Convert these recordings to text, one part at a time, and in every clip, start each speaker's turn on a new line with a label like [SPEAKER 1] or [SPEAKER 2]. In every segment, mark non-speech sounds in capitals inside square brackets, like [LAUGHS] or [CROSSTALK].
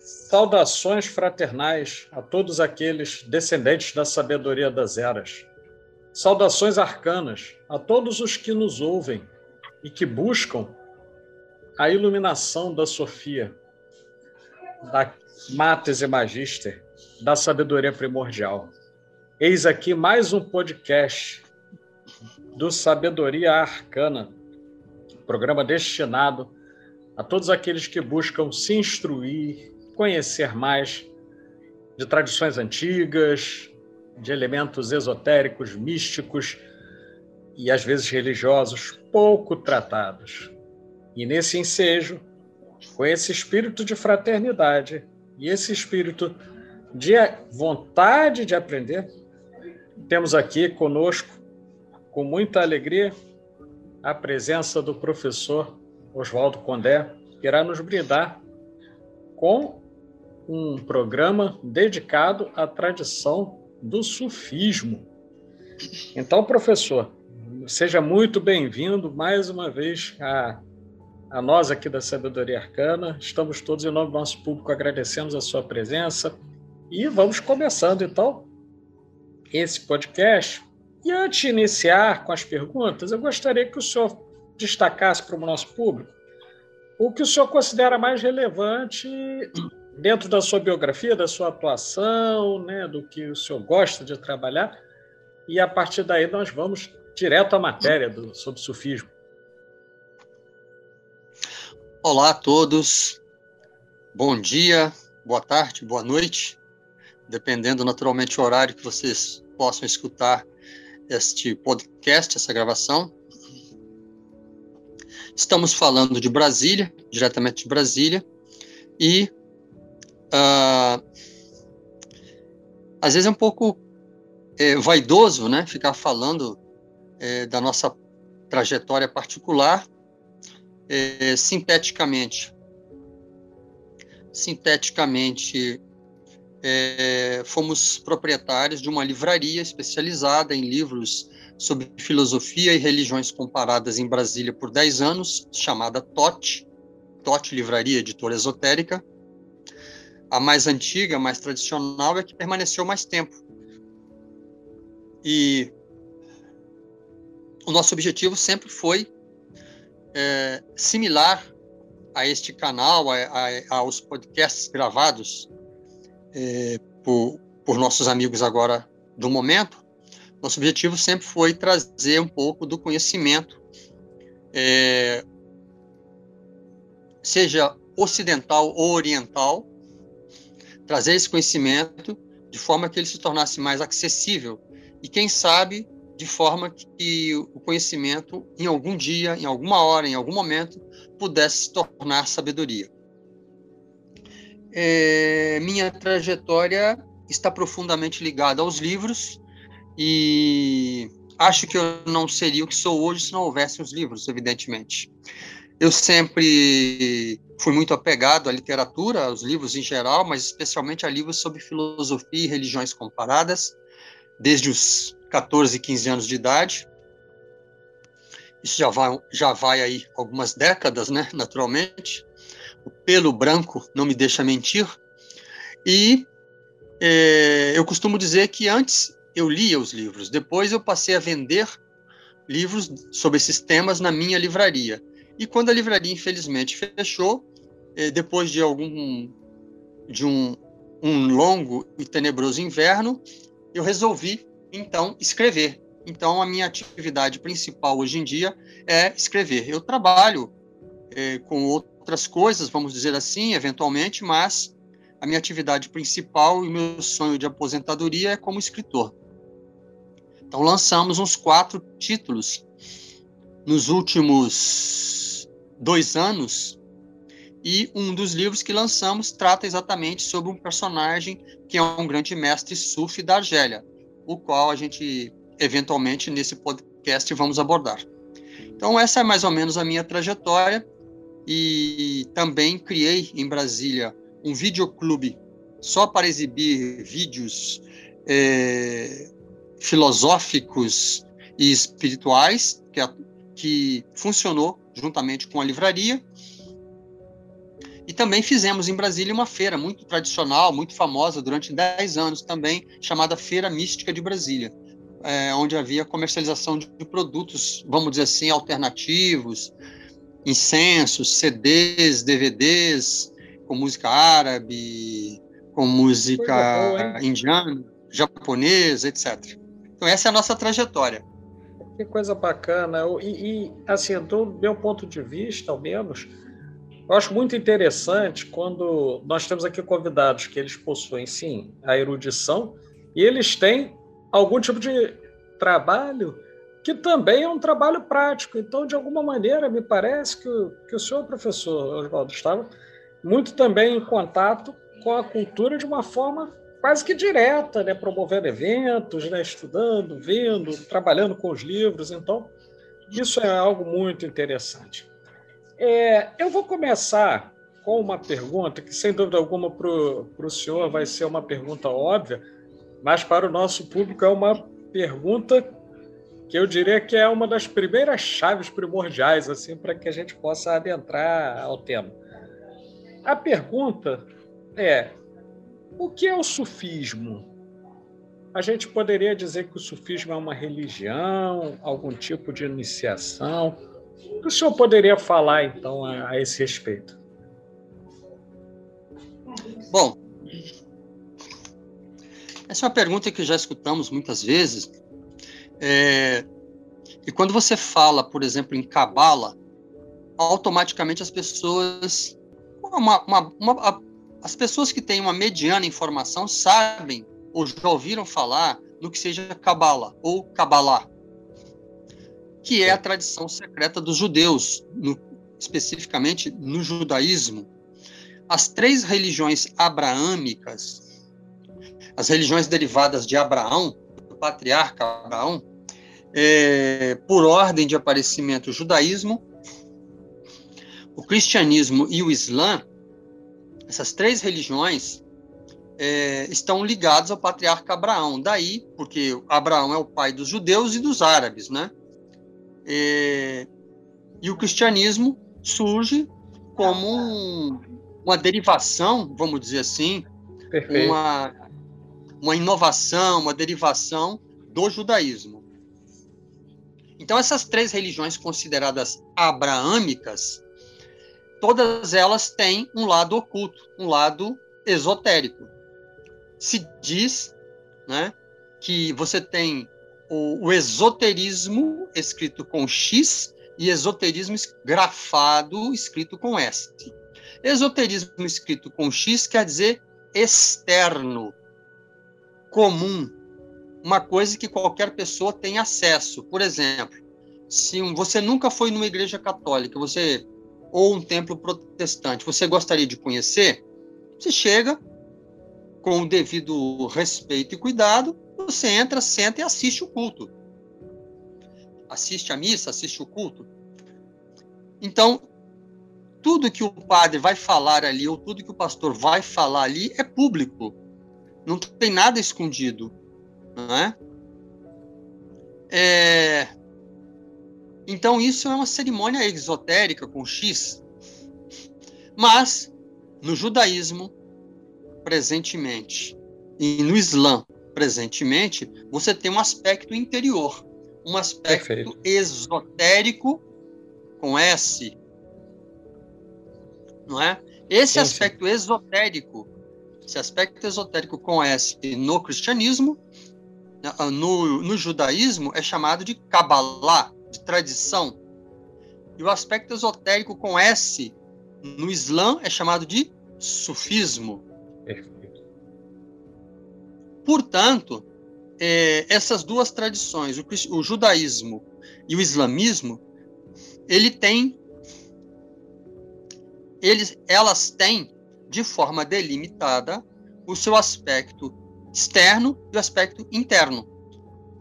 [SPEAKER 1] Saudações fraternais a todos aqueles descendentes da sabedoria das eras. Saudações arcanas a todos os que nos ouvem e que buscam a iluminação da Sofia, da Mates e Magister, da sabedoria primordial. Eis aqui mais um podcast do Sabedoria Arcana, programa destinado a todos aqueles que buscam se instruir, conhecer mais de tradições antigas, de elementos esotéricos, místicos e às vezes religiosos pouco tratados. E nesse ensejo, com esse espírito de fraternidade e esse espírito de vontade de aprender, temos aqui conosco, com muita alegria, a presença do professor Oswaldo Condé, que irá nos brindar com um programa dedicado à tradição do sufismo. Então, professor, seja muito bem-vindo mais uma vez a, a nós aqui da Sabedoria Arcana. Estamos todos, em nome do nosso público, agradecemos a sua presença e vamos começando, então, esse podcast. E antes de iniciar com as perguntas, eu gostaria que o senhor destacasse para o nosso público o que o senhor considera mais relevante dentro da sua biografia, da sua atuação, né, do que o senhor gosta de trabalhar, e a partir daí nós vamos direto à matéria do, sobre sufismo.
[SPEAKER 2] Olá a todos, bom dia, boa tarde, boa noite, dependendo naturalmente do horário que vocês possam escutar este podcast, essa gravação. Estamos falando de Brasília, diretamente de Brasília, e uh, às vezes é um pouco é, vaidoso, né, ficar falando é, da nossa trajetória particular é, sinteticamente. Sinteticamente, é, fomos proprietários de uma livraria especializada em livros sobre filosofia e religiões comparadas em Brasília por 10 anos, chamada TOT, TOT Livraria Editora Esotérica, a mais antiga, a mais tradicional, é que permaneceu mais tempo. E o nosso objetivo sempre foi é, similar a este canal, a, a, aos podcasts gravados é, por, por nossos amigos agora do momento. Nosso objetivo sempre foi trazer um pouco do conhecimento, é, seja ocidental ou oriental, trazer esse conhecimento de forma que ele se tornasse mais acessível e, quem sabe, de forma que o conhecimento, em algum dia, em alguma hora, em algum momento, pudesse se tornar sabedoria. É, minha trajetória está profundamente ligada aos livros e acho que eu não seria o que sou hoje se não houvesse os livros, evidentemente. Eu sempre fui muito apegado à literatura, aos livros em geral, mas especialmente a livros sobre filosofia e religiões comparadas, desde os 14, 15 anos de idade. Isso já vai, já vai aí algumas décadas, né, naturalmente. O pelo branco não me deixa mentir. E é, eu costumo dizer que antes eu lia os livros, depois eu passei a vender livros sobre esses temas na minha livraria. E quando a livraria infelizmente fechou, eh, depois de algum de um, um longo e tenebroso inverno, eu resolvi então escrever. Então a minha atividade principal hoje em dia é escrever. Eu trabalho é, com outras coisas, vamos dizer assim, eventualmente, mas a minha atividade principal e meu sonho de aposentadoria é como escritor. Então lançamos uns quatro títulos nos últimos dois anos, e um dos livros que lançamos trata exatamente sobre um personagem que é um grande mestre sufi da Argélia, o qual a gente, eventualmente, nesse podcast vamos abordar. Então, essa é mais ou menos a minha trajetória, e também criei em Brasília um videoclube só para exibir vídeos é, filosóficos e espirituais, que, que funcionou juntamente com a livraria. E também fizemos em Brasília uma feira muito tradicional, muito famosa durante 10 anos também, chamada Feira Mística de Brasília, é, onde havia comercialização de produtos, vamos dizer assim, alternativos, incensos, CDs, DVDs, com música árabe, com música boa, indiana, japonesa, etc. Então, essa é a nossa trajetória.
[SPEAKER 1] Que coisa bacana. E, e, assim, do meu ponto de vista, ao menos, eu acho muito interessante quando nós temos aqui convidados que eles possuem, sim, a erudição e eles têm algum tipo de trabalho que também é um trabalho prático. Então, de alguma maneira, me parece que o, que o senhor professor Oswaldo estava muito também em contato com a cultura de uma forma quase que direta, né? promovendo eventos, né? estudando, vendo, trabalhando com os livros. Então, isso é algo muito interessante. É, eu vou começar com uma pergunta que, sem dúvida alguma, para o senhor vai ser uma pergunta óbvia, mas para o nosso público é uma pergunta que eu diria que é uma das primeiras chaves primordiais assim para que a gente possa adentrar ao tema. A pergunta é: o que é o sufismo? A gente poderia dizer que o sufismo é uma religião, algum tipo de iniciação. O que o senhor poderia falar então a, a esse respeito?
[SPEAKER 2] Bom, essa é uma pergunta que já escutamos muitas vezes é, e quando você fala, por exemplo, em cabala, automaticamente as pessoas, uma, uma, uma, as pessoas que têm uma mediana informação sabem ou já ouviram falar no que seja cabala ou cabalá, que é a tradição secreta dos judeus, no, especificamente no judaísmo. As três religiões abraâmicas, as religiões derivadas de Abraão, patriarca Abraão, é, por ordem de aparecimento, o judaísmo, o cristianismo e o islã, essas três religiões é, estão ligadas ao patriarca Abraão. Daí, porque Abraão é o pai dos judeus e dos árabes, né? É, e o cristianismo surge como um, uma derivação, vamos dizer assim, uma, uma inovação, uma derivação do judaísmo. Então, essas três religiões consideradas abraâmicas, todas elas têm um lado oculto, um lado esotérico. Se diz né, que você tem o, o esoterismo escrito com X e esoterismo grafado escrito com S. Esoterismo escrito com X quer dizer externo, comum, uma coisa que qualquer pessoa tem acesso. Por exemplo, se você nunca foi numa igreja católica, você ou um templo protestante, você gostaria de conhecer? Você chega com o devido respeito e cuidado, você entra, senta e assiste o culto. Assiste a missa, assiste o culto. Então, tudo que o padre vai falar ali, ou tudo que o pastor vai falar ali, é público. Não tem nada escondido. Não é? é... Então, isso é uma cerimônia exotérica com X. Mas, no judaísmo, presentemente, e no Islã, presentemente, você tem um aspecto interior, um aspecto Perfeito. esotérico com S. Não é? Esse sim, aspecto sim. esotérico, esse aspecto esotérico com S no cristianismo, no, no judaísmo é chamado de Kabbalah, de tradição. E o aspecto esotérico com S no Islã é chamado de sufismo. Perfeito. Portanto, é, essas duas tradições, o, o, judaísmo e o islamismo, ele tem, eles, elas têm de forma delimitada o seu aspecto externo e o aspecto interno.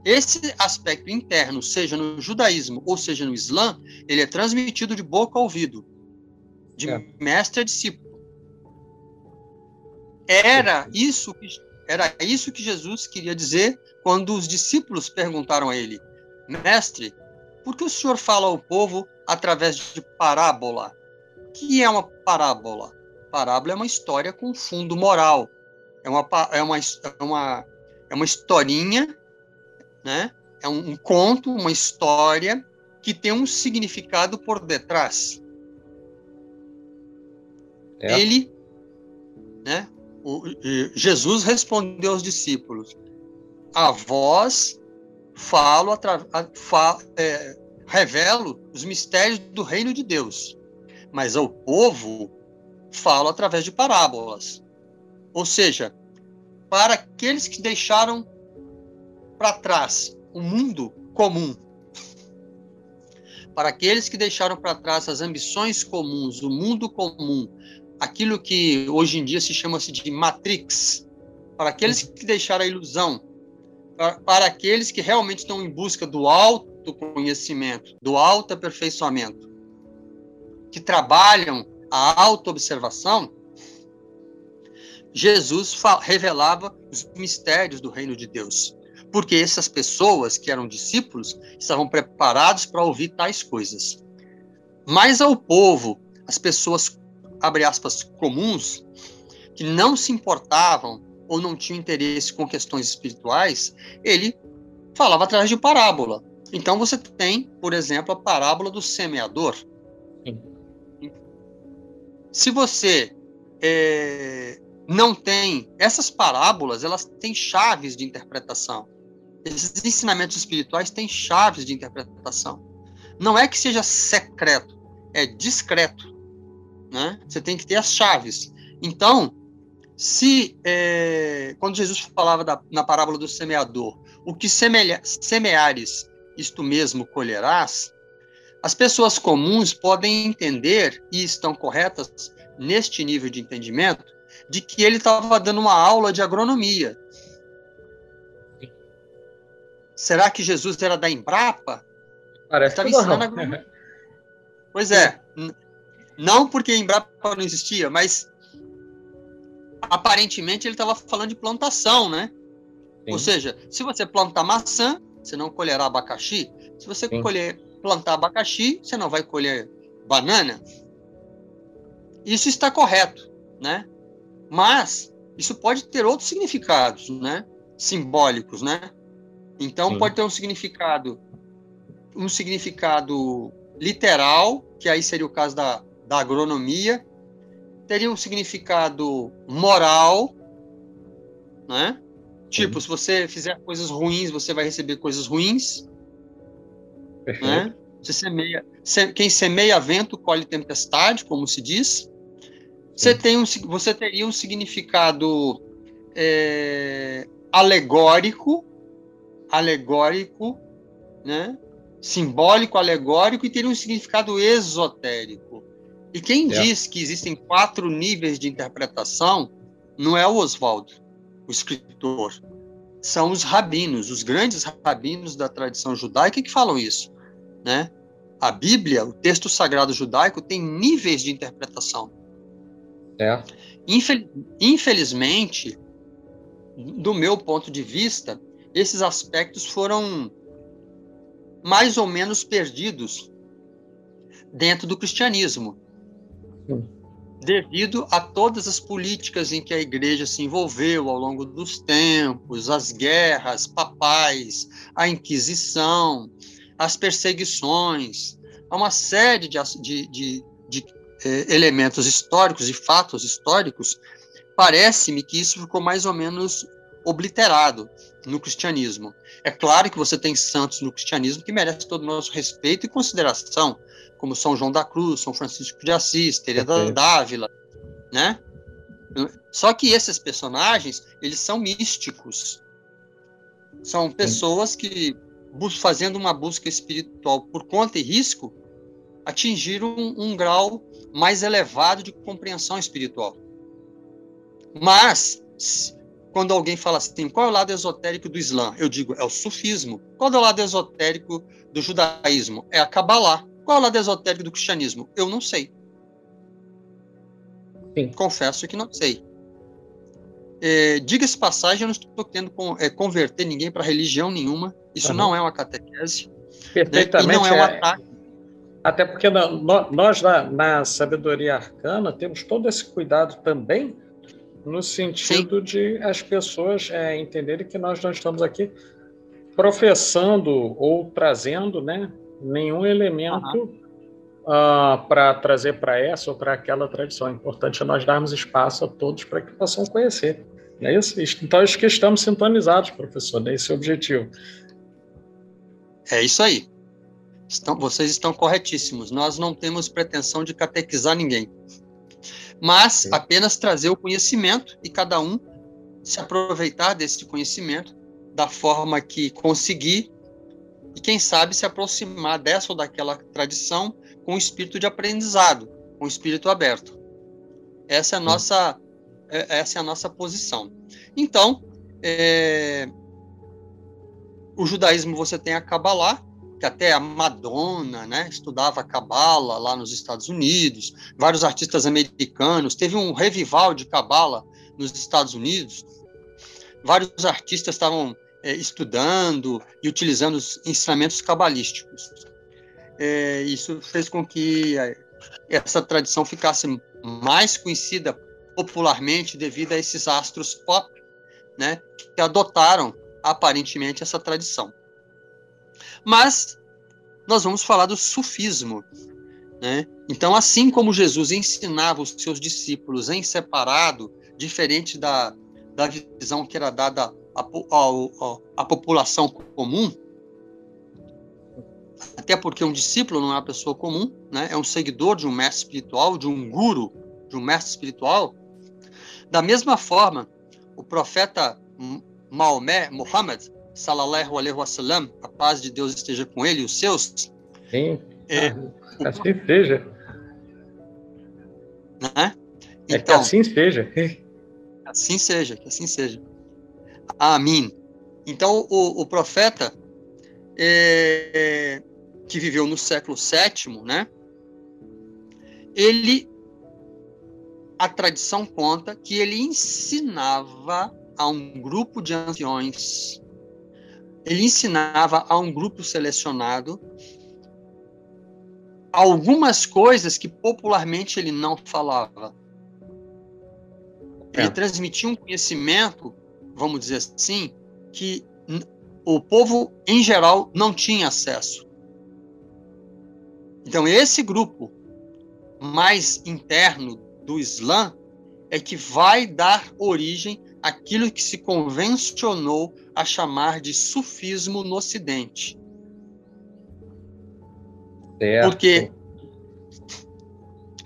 [SPEAKER 2] Esse aspecto interno, seja no judaísmo ou seja no islã, ele é transmitido de boca a ouvido, de é. mestre a discípulo. Era isso que era isso que Jesus queria dizer quando os discípulos perguntaram a ele: Mestre, por que o senhor fala ao povo através de parábola? O que é uma parábola? Parábola é uma história com fundo moral. É uma, é uma, é uma, é uma historinha, né? é um, um conto, uma história que tem um significado por detrás. É. Ele, né? O, Jesus respondeu aos discípulos: A voz falo, fa, é, revelo os mistérios do reino de Deus, mas ao povo falo através de parábolas. Ou seja, para aqueles que deixaram para trás o mundo comum, para aqueles que deixaram para trás as ambições comuns, o mundo comum, aquilo que hoje em dia se chama-se de matrix, para aqueles que deixaram a ilusão, para, para aqueles que realmente estão em busca do autoconhecimento, do autoaperfeiçoamento, que trabalham a autoobservação, Jesus revelava os mistérios do reino de Deus. Porque essas pessoas que eram discípulos estavam preparados para ouvir tais coisas. Mas ao povo, as pessoas, abre aspas, comuns, que não se importavam ou não tinham interesse com questões espirituais, ele falava através de parábola. Então você tem, por exemplo, a parábola do semeador. Sim. Se você é, não tem essas parábolas, elas têm chaves de interpretação. Esses ensinamentos espirituais têm chaves de interpretação. Não é que seja secreto, é discreto. Né? Você tem que ter as chaves. Então, se é, quando Jesus falava da, na parábola do semeador, o que semelha, semeares, isto mesmo colherás, as pessoas comuns podem entender e estão corretas neste nível de entendimento de que ele estava dando uma aula de agronomia. Será que Jesus era da Embrapa?
[SPEAKER 1] Parece estava ensinando
[SPEAKER 2] agronomia. [LAUGHS] Pois é. Não porque Embrapa não existia, mas aparentemente ele estava falando de plantação, né? Sim. Ou seja, se você plantar maçã, você não colherá abacaxi. Se você colher, plantar abacaxi, você não vai colher banana. Isso está correto, né? Mas isso pode ter outros significados, né? Simbólicos, né? Então Sim. pode ter um significado, um significado literal, que aí seria o caso da, da agronomia, teria um significado moral, né? Tipo, se você fizer coisas ruins, você vai receber coisas ruins. Perfeito. Né? Você semeia, quem semeia vento colhe tempestade, como se diz. Você, tem um, você teria um significado é, alegórico, alegórico, né? simbólico, alegórico, e teria um significado esotérico. E quem é. diz que existem quatro níveis de interpretação não é o Oswaldo, o escritor. São os rabinos, os grandes rabinos da tradição judaica que falam isso. Né? A Bíblia, o texto sagrado judaico, tem níveis de interpretação. É. Infel infelizmente, do meu ponto de vista, esses aspectos foram mais ou menos perdidos dentro do cristianismo devido a todas as políticas em que a igreja se envolveu ao longo dos tempos, as guerras papais, a Inquisição, as perseguições, há uma série de, de, de, de eh, elementos históricos e fatos históricos, parece-me que isso ficou mais ou menos obliterado no cristianismo. É claro que você tem santos no cristianismo que merecem todo o nosso respeito e consideração, como São João da Cruz, São Francisco de Assis, Teresa Dávila, né? Só que esses personagens, eles são místicos. São pessoas que, fazendo uma busca espiritual por conta e risco, atingiram um, um grau mais elevado de compreensão espiritual. Mas, quando alguém fala assim, qual é o lado esotérico do Islã? Eu digo, é o sufismo. Qual é o lado esotérico do judaísmo? É a Kabbalah. Qual é o lado esotérico do cristianismo? Eu não sei. Sim. Confesso que não sei. É, Diga-se passagem, eu não estou querendo é, converter ninguém para religião nenhuma. Isso uhum. não é uma catequese.
[SPEAKER 1] Perfeitamente. Né? E não é um é, ataque. Até porque na, nós, na, na, sabedoria arcana, temos todo esse cuidado também, no sentido Sim. de as pessoas é, entenderem que nós não estamos aqui professando ou trazendo né, nenhum elemento. Uhum uh, ah, para trazer para essa ou para aquela tradição. É importante nós darmos espaço a todos para que possam conhecer. Não é isso? Então, acho que estamos sintonizados, professor, nesse objetivo.
[SPEAKER 2] É isso aí. Estão, vocês estão corretíssimos. Nós não temos pretensão de catequizar ninguém, mas Sim. apenas trazer o conhecimento e cada um se aproveitar desse conhecimento da forma que conseguir e, quem sabe, se aproximar dessa ou daquela tradição com o espírito de aprendizado, com o espírito aberto. Essa é a nossa, é, essa é a nossa posição. Então, é, o judaísmo você tem a Kabbalah, que até a Madonna, né, estudava a Kabbalah lá nos Estados Unidos, vários artistas americanos, teve um revival de Kabbalah nos Estados Unidos, vários artistas estavam é, estudando e utilizando os ensinamentos cabalísticos é, isso fez com que é, essa tradição ficasse mais conhecida popularmente devido a esses astros pop, né, que adotaram aparentemente essa tradição. Mas nós vamos falar do sufismo, né? Então, assim como Jesus ensinava os seus discípulos em separado, diferente da, da visão que era dada à população comum, até porque um discípulo não é uma pessoa comum, né? é um seguidor de um mestre espiritual, de um guru, de um mestre espiritual. Da mesma forma, o profeta Maomé, Muhammad, salallahu alaihi wasallam, a paz de Deus esteja com ele e os seus.
[SPEAKER 1] Sim, é, ah, assim o... seja.
[SPEAKER 2] Né?
[SPEAKER 1] Então, é que então, assim seja.
[SPEAKER 2] assim seja, que assim seja. Amém. Então, o, o profeta é, que viveu no século VII, né? Ele, a tradição conta que ele ensinava a um grupo de anciões, ele ensinava a um grupo selecionado algumas coisas que popularmente ele não falava. Ele é. transmitia um conhecimento, vamos dizer assim, que o povo em geral não tinha acesso. Então, esse grupo mais interno do Islã é que vai dar origem àquilo que se convencionou a chamar de sufismo no Ocidente. Certo. Porque,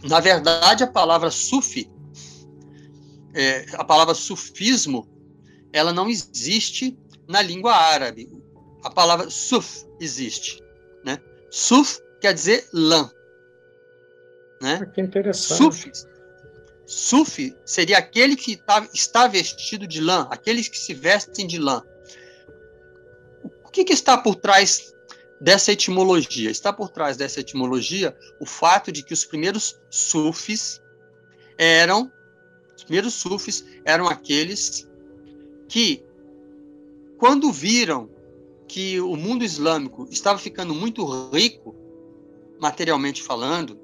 [SPEAKER 2] na verdade, a palavra sufi, é, a palavra sufismo, ela não existe na língua árabe. A palavra suf existe. Né? Suf quer dizer lã. Né?
[SPEAKER 1] Ah, que interessante.
[SPEAKER 2] Suf, suf seria aquele que tá, está vestido de lã, aqueles que se vestem de lã. O que, que está por trás dessa etimologia? Está por trás dessa etimologia o fato de que os primeiros sufis eram os primeiros sufis eram aqueles que quando viram que o mundo islâmico estava ficando muito rico, materialmente falando,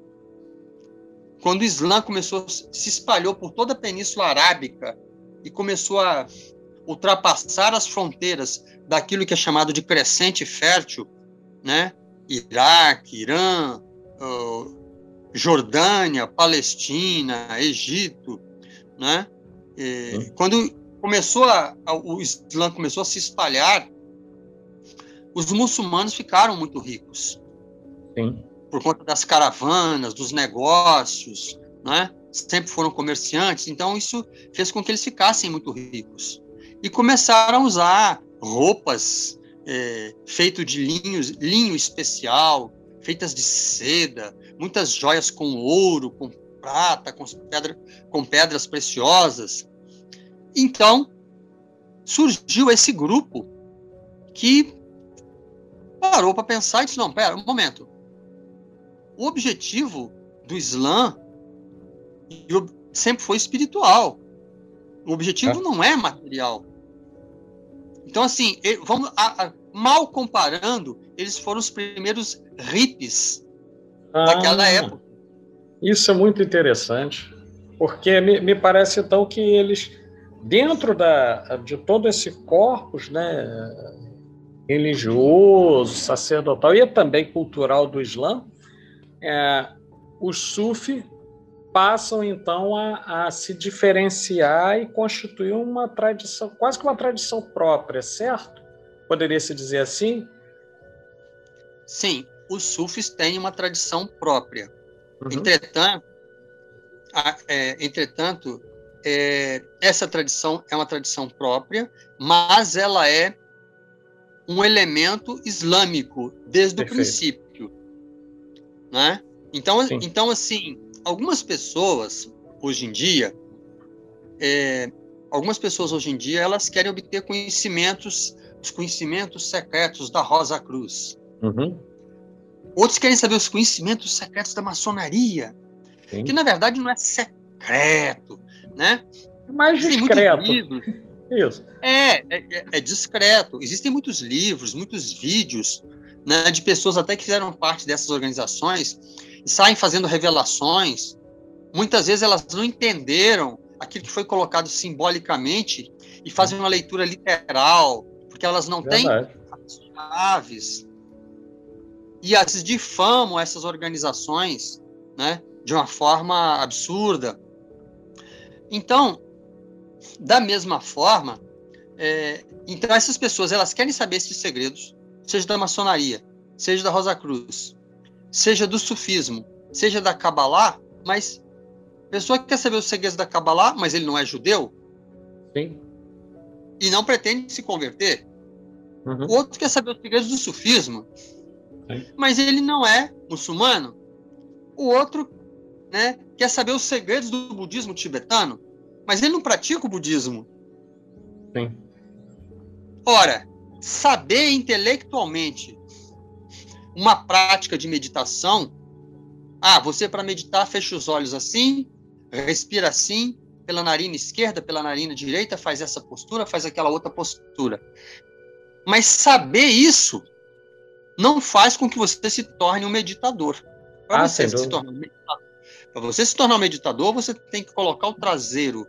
[SPEAKER 2] quando o Islã começou, se espalhou por toda a Península Arábica e começou a ultrapassar as fronteiras daquilo que é chamado de crescente fértil, né? Iraque, Irã, Jordânia, Palestina, Egito, né? E, hum. Quando começou a, o Islã começou a se espalhar, os muçulmanos ficaram muito ricos.
[SPEAKER 1] Sim.
[SPEAKER 2] Por conta das caravanas, dos negócios, né? Sempre foram comerciantes, então isso fez com que eles ficassem muito ricos. E começaram a usar roupas é, feitas de linho, linho especial, feitas de seda, muitas joias com ouro, com prata, com, pedra, com pedras preciosas. Então, surgiu esse grupo que parou para pensar e disse: não, pera, um momento. O objetivo do Islã sempre foi espiritual. O objetivo é. não é material. Então, assim, vamos a, a, mal comparando, eles foram os primeiros hippies ah, daquela época.
[SPEAKER 1] Isso é muito interessante, porque me, me parece então que eles, dentro da, de todo esse corpus, né, religioso, sacerdotal e também cultural do Islã, é, os sufi passam então a, a, se diferenciar e constituir uma tradição, quase que uma tradição própria, certo? Poderia se dizer assim?
[SPEAKER 2] Sim, os sufis têm uma tradição própria. Uhum. Entretanto, a, é, entretanto é, essa tradição é uma tradição própria, mas ela é um elemento islâmico desde Perfeito. o princípio, né? Então, então assim, algumas pessoas hoje em dia, é, algumas pessoas hoje em dia, elas querem obter conhecimentos, os conhecimentos secretos da Rosa Cruz. Uhum. Outros querem saber os conhecimentos secretos da maçonaria, Sim. que na verdade não é secreto, né?
[SPEAKER 1] É mais discreto.
[SPEAKER 2] Isso. É, é, é, discreto. Existem muitos livros, muitos vídeos né, de pessoas até que fizeram parte dessas organizações e saem fazendo revelações. Muitas vezes elas não entenderam aquilo que foi colocado simbolicamente e fazem uma leitura literal, porque elas não Verdade. têm as chaves e as difamam essas organizações, né, de uma forma absurda. Então, da mesma forma, é, então essas pessoas elas querem saber esses segredos, seja da maçonaria, seja da Rosa Cruz, seja do sufismo, seja da Kabbalah, mas a pessoa que quer saber os segredos da Kabbalah, mas ele não é judeu,
[SPEAKER 1] Sim.
[SPEAKER 2] e não pretende se converter. Uhum. O outro quer saber os segredos do sufismo, mas ele não é muçulmano. O outro né, quer saber os segredos do budismo tibetano, mas ele não pratica o budismo.
[SPEAKER 1] Sim.
[SPEAKER 2] Ora, saber intelectualmente uma prática de meditação, ah, você para meditar fecha os olhos assim, respira assim, pela narina esquerda, pela narina direita, faz essa postura, faz aquela outra postura. Mas saber isso não faz com que você se torne um meditador. Para ah, você, se tornar um meditador, você se tornar um meditador, você tem que colocar o traseiro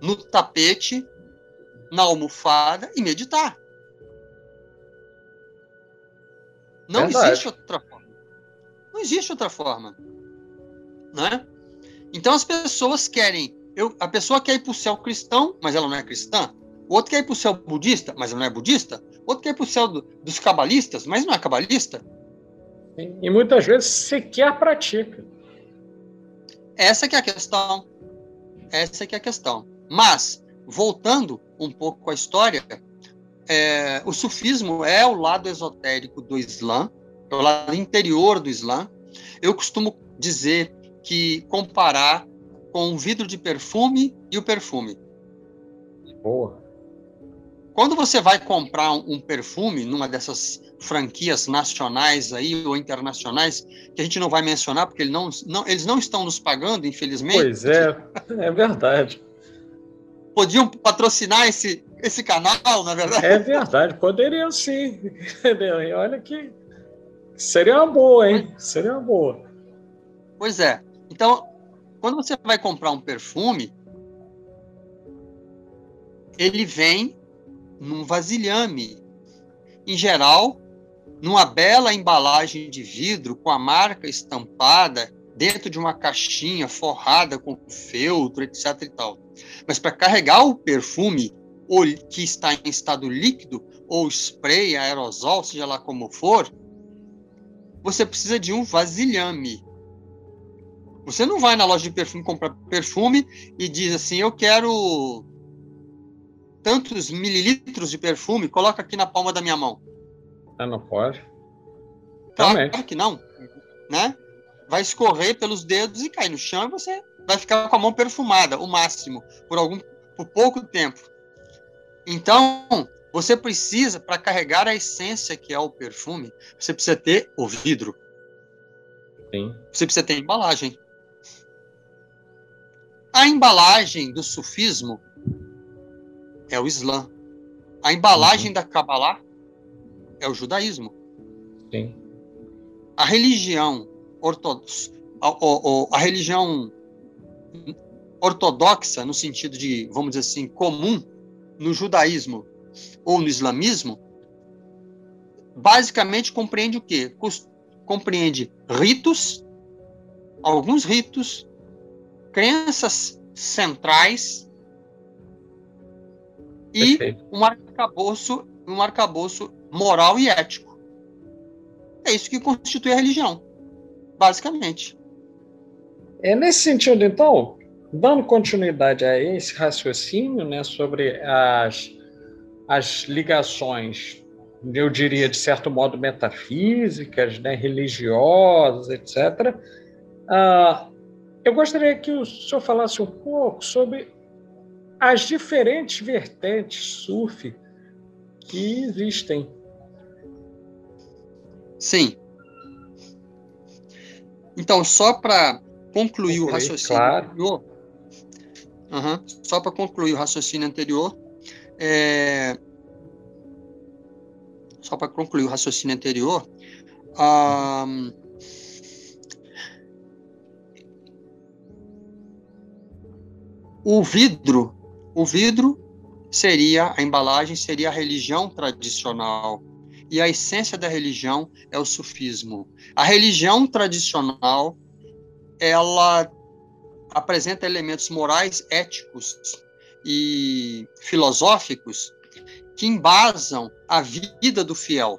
[SPEAKER 2] no tapete, na almofada e meditar. Não Verdade. existe outra forma. Não existe outra forma. Né? Então as pessoas querem. Eu, a pessoa quer ir para o céu cristão, mas ela não é cristã. O outro quer ir para o céu budista, mas ela não é budista. O outro quer ir para o céu do, dos cabalistas, mas não é cabalista.
[SPEAKER 1] E muitas vezes sequer pratica.
[SPEAKER 2] Essa que é a questão. Essa que é a questão. Mas, voltando um pouco à história, é, o sufismo é o lado esotérico do Islã, é o lado interior do Islã. Eu costumo dizer que comparar com o vidro de perfume e o perfume.
[SPEAKER 1] Boa.
[SPEAKER 2] Quando você vai comprar um perfume numa dessas franquias nacionais aí ou internacionais, que a gente não vai mencionar porque eles não, não, eles não estão nos pagando, infelizmente.
[SPEAKER 1] Pois é, é verdade.
[SPEAKER 2] Podiam patrocinar esse, esse canal, na verdade?
[SPEAKER 1] É verdade, poderiam sim. Entendeu? E olha que seria uma boa, hein? Seria uma boa.
[SPEAKER 2] Pois é. Então, quando você vai comprar um perfume, ele vem num vasilhame. Em geral, numa bela embalagem de vidro com a marca estampada dentro de uma caixinha forrada com feltro, etc. E tal. Mas para carregar o perfume que está em estado líquido ou spray, aerosol, seja lá como for, você precisa de um vasilhame. Você não vai na loja de perfume comprar perfume e diz assim: eu quero tantos mililitros de perfume, coloca aqui na palma da minha mão.
[SPEAKER 1] Ah, não pode.
[SPEAKER 2] Claro que não, né? Vai escorrer pelos dedos e cair no chão e você vai ficar com a mão perfumada, o máximo, por algum, por pouco tempo. Então, você precisa, para carregar a essência que é o perfume, você precisa ter o vidro.
[SPEAKER 1] Sim.
[SPEAKER 2] Você precisa ter embalagem. A embalagem do sufismo é o Islã. A embalagem uhum. da Kabbalah é o judaísmo.
[SPEAKER 1] Sim.
[SPEAKER 2] A religião ortodoxa, a, a, a, religião ortodoxa, no sentido de, vamos dizer assim, comum, no judaísmo ou no islamismo, basicamente compreende o quê? Compreende ritos, alguns ritos, crenças centrais e um arcabouço, um arcabouço moral e ético. É isso que constitui a religião, basicamente.
[SPEAKER 1] É nesse sentido, então, dando continuidade a esse raciocínio, né, sobre as, as ligações, eu diria de certo modo metafísicas, né, religiosas, etc. Uh, eu gostaria que o senhor falasse um pouco sobre as diferentes vertentes sufi que existem.
[SPEAKER 2] Sim. Então, só para concluir o raciocínio claro. anterior, uhum, só para concluir o raciocínio anterior, é, só para concluir o raciocínio anterior, um, o vidro, o vidro seria a embalagem, seria a religião tradicional. E a essência da religião é o sufismo. A religião tradicional, ela apresenta elementos morais, éticos e filosóficos que embasam a vida do fiel.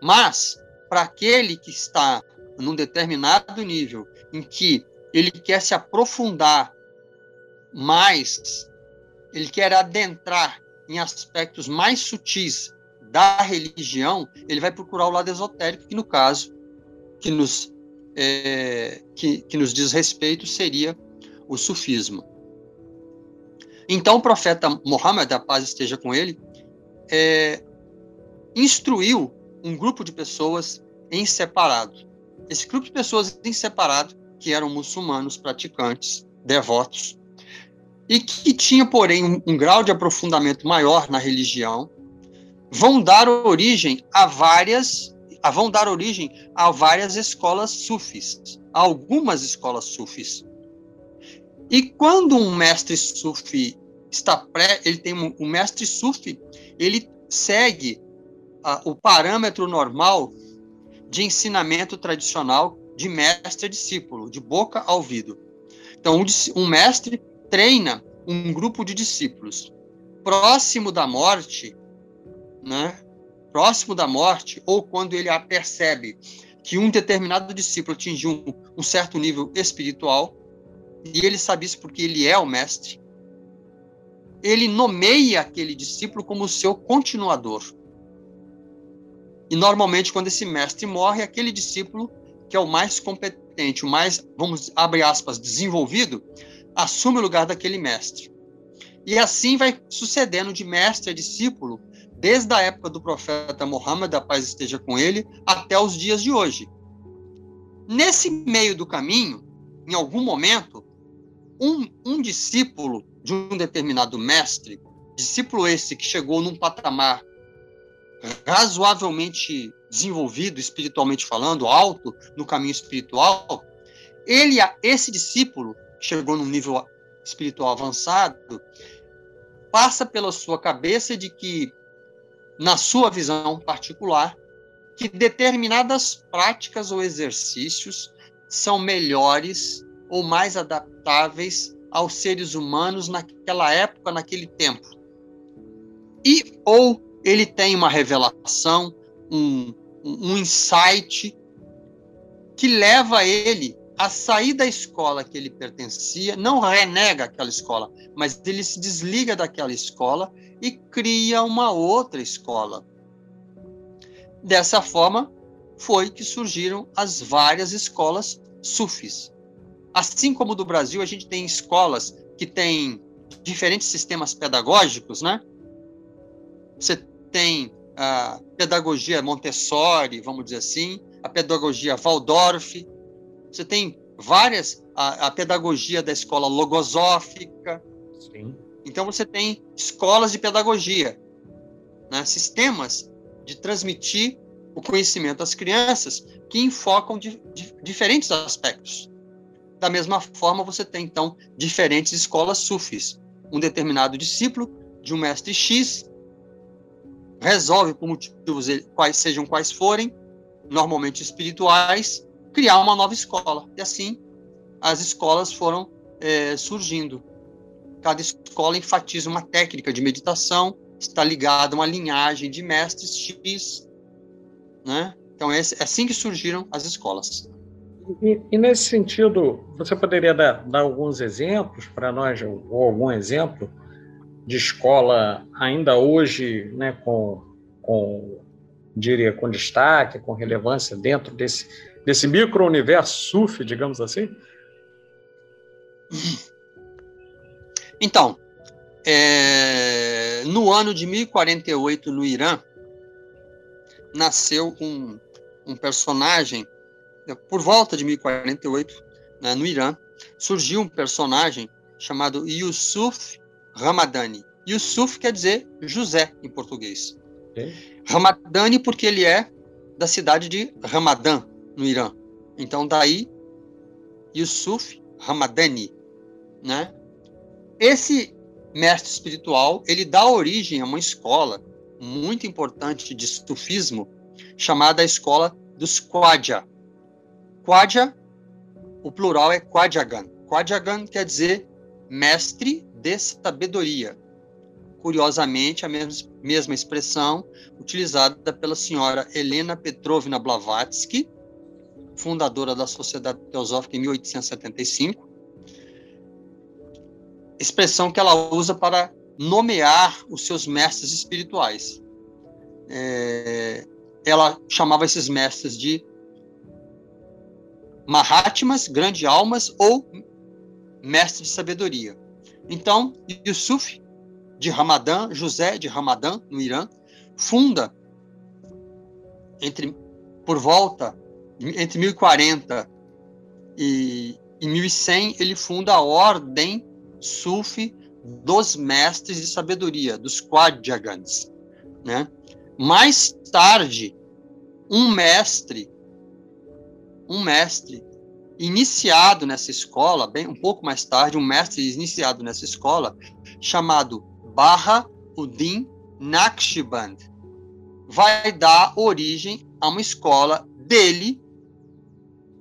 [SPEAKER 2] Mas, para aquele que está num determinado nível em que ele quer se aprofundar mais ele quer adentrar em aspectos mais sutis da religião, ele vai procurar o lado esotérico, que no caso que nos, é, que, que nos diz respeito seria o sufismo. Então o profeta Muhammad, a paz esteja com ele, é, instruiu um grupo de pessoas em separado. Esse grupo de pessoas em separado, que eram muçulmanos praticantes, devotos, e que tinha, porém, um, um grau de aprofundamento maior na religião, vão dar origem a várias vão dar origem a várias escolas sufis, a algumas escolas sufis. E quando um mestre sufi está pré, ele tem um, um mestre sufi, ele segue o parâmetro normal de ensinamento tradicional de mestre a discípulo, de boca ao ouvido. Então, um, um mestre treina um grupo de discípulos próximo da morte, né? Próximo da morte, ou quando ele percebe que um determinado discípulo atingiu um, um certo nível espiritual, e ele sabe isso porque ele é o mestre, ele nomeia aquele discípulo como seu continuador. E normalmente, quando esse mestre morre, aquele discípulo, que é o mais competente, o mais, vamos, abre aspas, desenvolvido, assume o lugar daquele mestre. E assim vai sucedendo de mestre a discípulo, desde a época do profeta Muhammad, a paz esteja com ele, até os dias de hoje. Nesse meio do caminho, em algum momento, um, um discípulo de um determinado mestre, discípulo esse que chegou num patamar razoavelmente desenvolvido espiritualmente falando, alto no caminho espiritual, ele, esse discípulo, chegou num nível espiritual avançado, passa pela sua cabeça de que, na sua visão particular, que determinadas práticas ou exercícios são melhores ou mais adaptáveis aos seres humanos naquela época, naquele tempo. E ou ele tem uma revelação, um, um insight que leva ele a sair da escola que ele pertencia, não renega aquela escola, mas ele se desliga daquela escola e cria uma outra escola. Dessa forma, foi que surgiram as várias escolas sufis. Assim como do Brasil, a gente tem escolas que têm diferentes sistemas pedagógicos, né? Você tem a pedagogia Montessori, vamos dizer assim, a pedagogia Waldorf, você tem várias, a, a pedagogia da escola logosófica. Sim. Então você tem escolas de pedagogia, né, sistemas de transmitir o conhecimento às crianças que enfocam de, de, diferentes aspectos. Da mesma forma, você tem então diferentes escolas sufis. Um determinado discípulo de um mestre X resolve, por motivos quais sejam quais forem, normalmente espirituais, criar uma nova escola. E assim as escolas foram é, surgindo. Cada escola enfatiza uma técnica de meditação, está ligada a uma linhagem de mestres X, né? Então é assim que surgiram as escolas.
[SPEAKER 1] E, e nesse sentido, você poderia dar, dar alguns exemplos para nós, ou algum exemplo de escola ainda hoje, né, com, com diria com destaque, com relevância dentro desse desse micro-universo SUF, digamos assim?
[SPEAKER 2] Então, é, no ano de 1048, no Irã, nasceu um, um personagem, por volta de 1048, né, no Irã, surgiu um personagem chamado Yusuf Ramadani. Yusuf quer dizer José em português. Okay. Ramadani porque ele é da cidade de Ramadã, no Irã. Então daí Yusuf Ramadani, né? Esse mestre espiritual, ele dá origem a uma escola muito importante de sufismo chamada a escola dos Quadja. Quadja, o plural é Quadjagan. Quadjagan quer dizer mestre de sabedoria. Curiosamente, a mesma, mesma expressão utilizada pela senhora Helena Petrovna Blavatsky, fundadora da Sociedade Teosófica em 1875, expressão que ela usa para nomear os seus mestres espirituais. É, ela chamava esses mestres de Mahatmas, grandes almas, ou mestre de sabedoria. Então, Yusuf de Ramadã, José de Ramadã, no Irã, funda entre por volta entre 1040 e, e 1100 ele funda a ordem Sufi dos mestres de sabedoria, dos Quadjagans, né? Mais tarde, um mestre, um mestre iniciado nessa escola, bem um pouco mais tarde, um mestre iniciado nessa escola, chamado Barra Uddin Naqshband, vai dar origem a uma escola dele,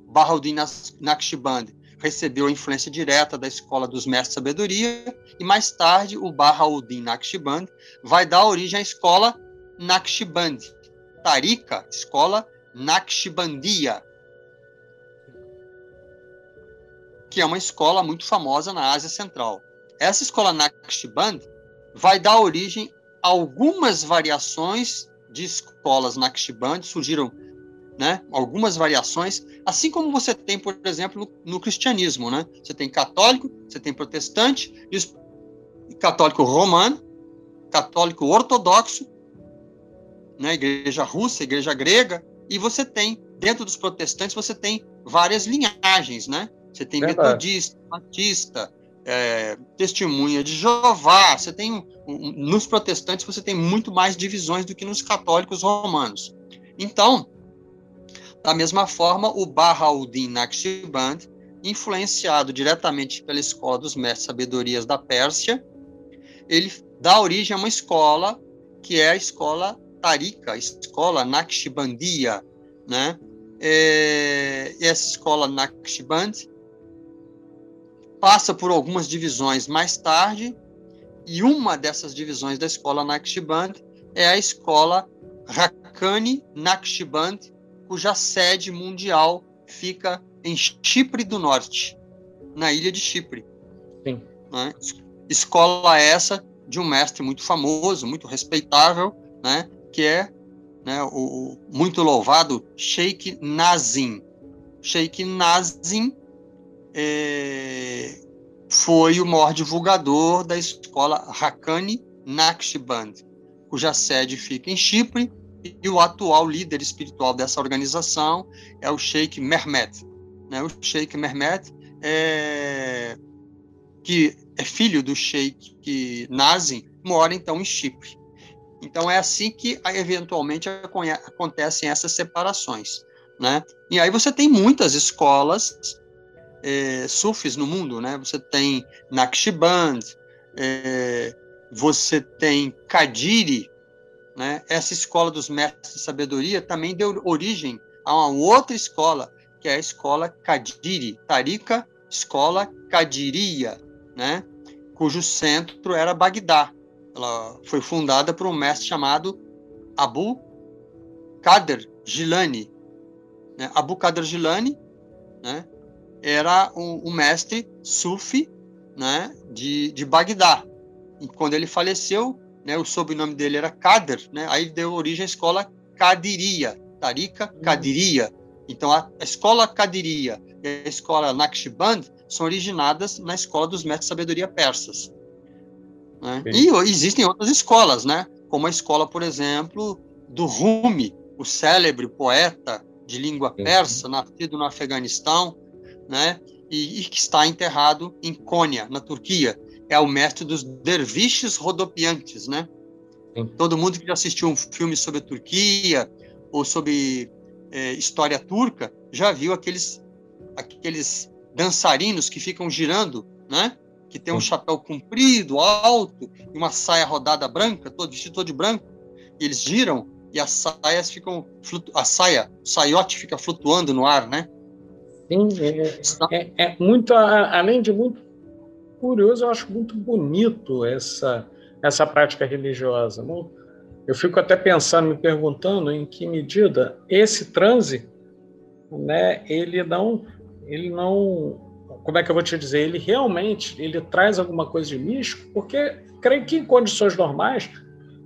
[SPEAKER 2] Uddin Naqshband, recebeu a influência direta da escola dos mestres de sabedoria e mais tarde o Bahauddin Naqshband vai dar origem à escola Naqshband, Tarika, escola Naqshbandia, que é uma escola muito famosa na Ásia Central. Essa escola Naqshband vai dar origem a algumas variações de escolas Naqshband, surgiram né? Algumas variações, assim como você tem, por exemplo, no, no cristianismo, né? Você tem católico, você tem protestante, católico romano, católico ortodoxo, né? Igreja russa, igreja grega, e você tem dentro dos protestantes você tem várias linhagens, né? Você tem Verdade. metodista, batista, é, testemunha de Jeová. Você tem um, um, nos protestantes você tem muito mais divisões do que nos católicos romanos. Então, da mesma forma, o Bahauddin Naqshband, influenciado diretamente pela escola dos mestres sabedorias da Pérsia, ele dá origem a uma escola que é a escola Tarika, a escola Naqshbandia, né? É, essa escola Naqshband passa por algumas divisões mais tarde, e uma dessas divisões da escola Naqshband é a escola Rakani Naqshband cuja sede mundial fica em Chipre do Norte, na ilha de Chipre. Sim. Né? Escola essa de um mestre muito famoso, muito respeitável, né? que é né, o, muito louvado Sheikh Nazim. Sheikh Nazim é, foi o maior divulgador da escola Haqqani Naqshband, cuja sede fica em Chipre e o atual líder espiritual dessa organização é o Sheikh Mehmet. Né? O Sheikh Mehmet, é, que é filho do sheik Nazim, mora então em Chipre. Então é assim que eventualmente acontecem essas separações, né? E aí você tem muitas escolas é, sufis no mundo, né? Você tem Naqshband, é, você tem Kadiri, né? Essa escola dos mestres de sabedoria também deu origem a uma outra escola, que é a escola Kadiri, Tarika Escola Kadiria, né? Cujo centro era Bagdá. Ela foi fundada por um mestre chamado Abu Kader Gilani. Né? Abu Kader Gilani, né? era um, um mestre sufi né, de, de Bagdá. E quando ele faleceu, né, o sobrenome dele era Kader, né, aí deu origem à escola Kadiria, Tarika Kadiria. Então, a, a escola Kadiria e a escola Naqshband são originadas na escola dos mestres de sabedoria persas. Né? E existem outras escolas, né? como a escola, por exemplo, do Rumi, o célebre poeta de língua persa, nascido no Afeganistão, né? E, e, que está enterrado em Konya, na Turquia. É o mestre dos derviches rodopiantes, né? Sim. Todo mundo que já assistiu um filme sobre a Turquia ou sobre é, história turca já viu aqueles aqueles dançarinos que ficam girando, né? Que tem um Sim. chapéu comprido, alto, e uma saia rodada branca, todo vestido todo de branco. E eles giram e as saias ficam a saia, o saiote fica flutuando no ar, né?
[SPEAKER 1] Sim, é, é, é muito, além de muito curioso, eu acho muito bonito essa, essa prática religiosa. Não? Eu fico até pensando, me perguntando em que medida esse transe, né, ele não, ele não, como é que eu vou te dizer, ele realmente, ele traz alguma coisa de místico, porque creio que em condições normais,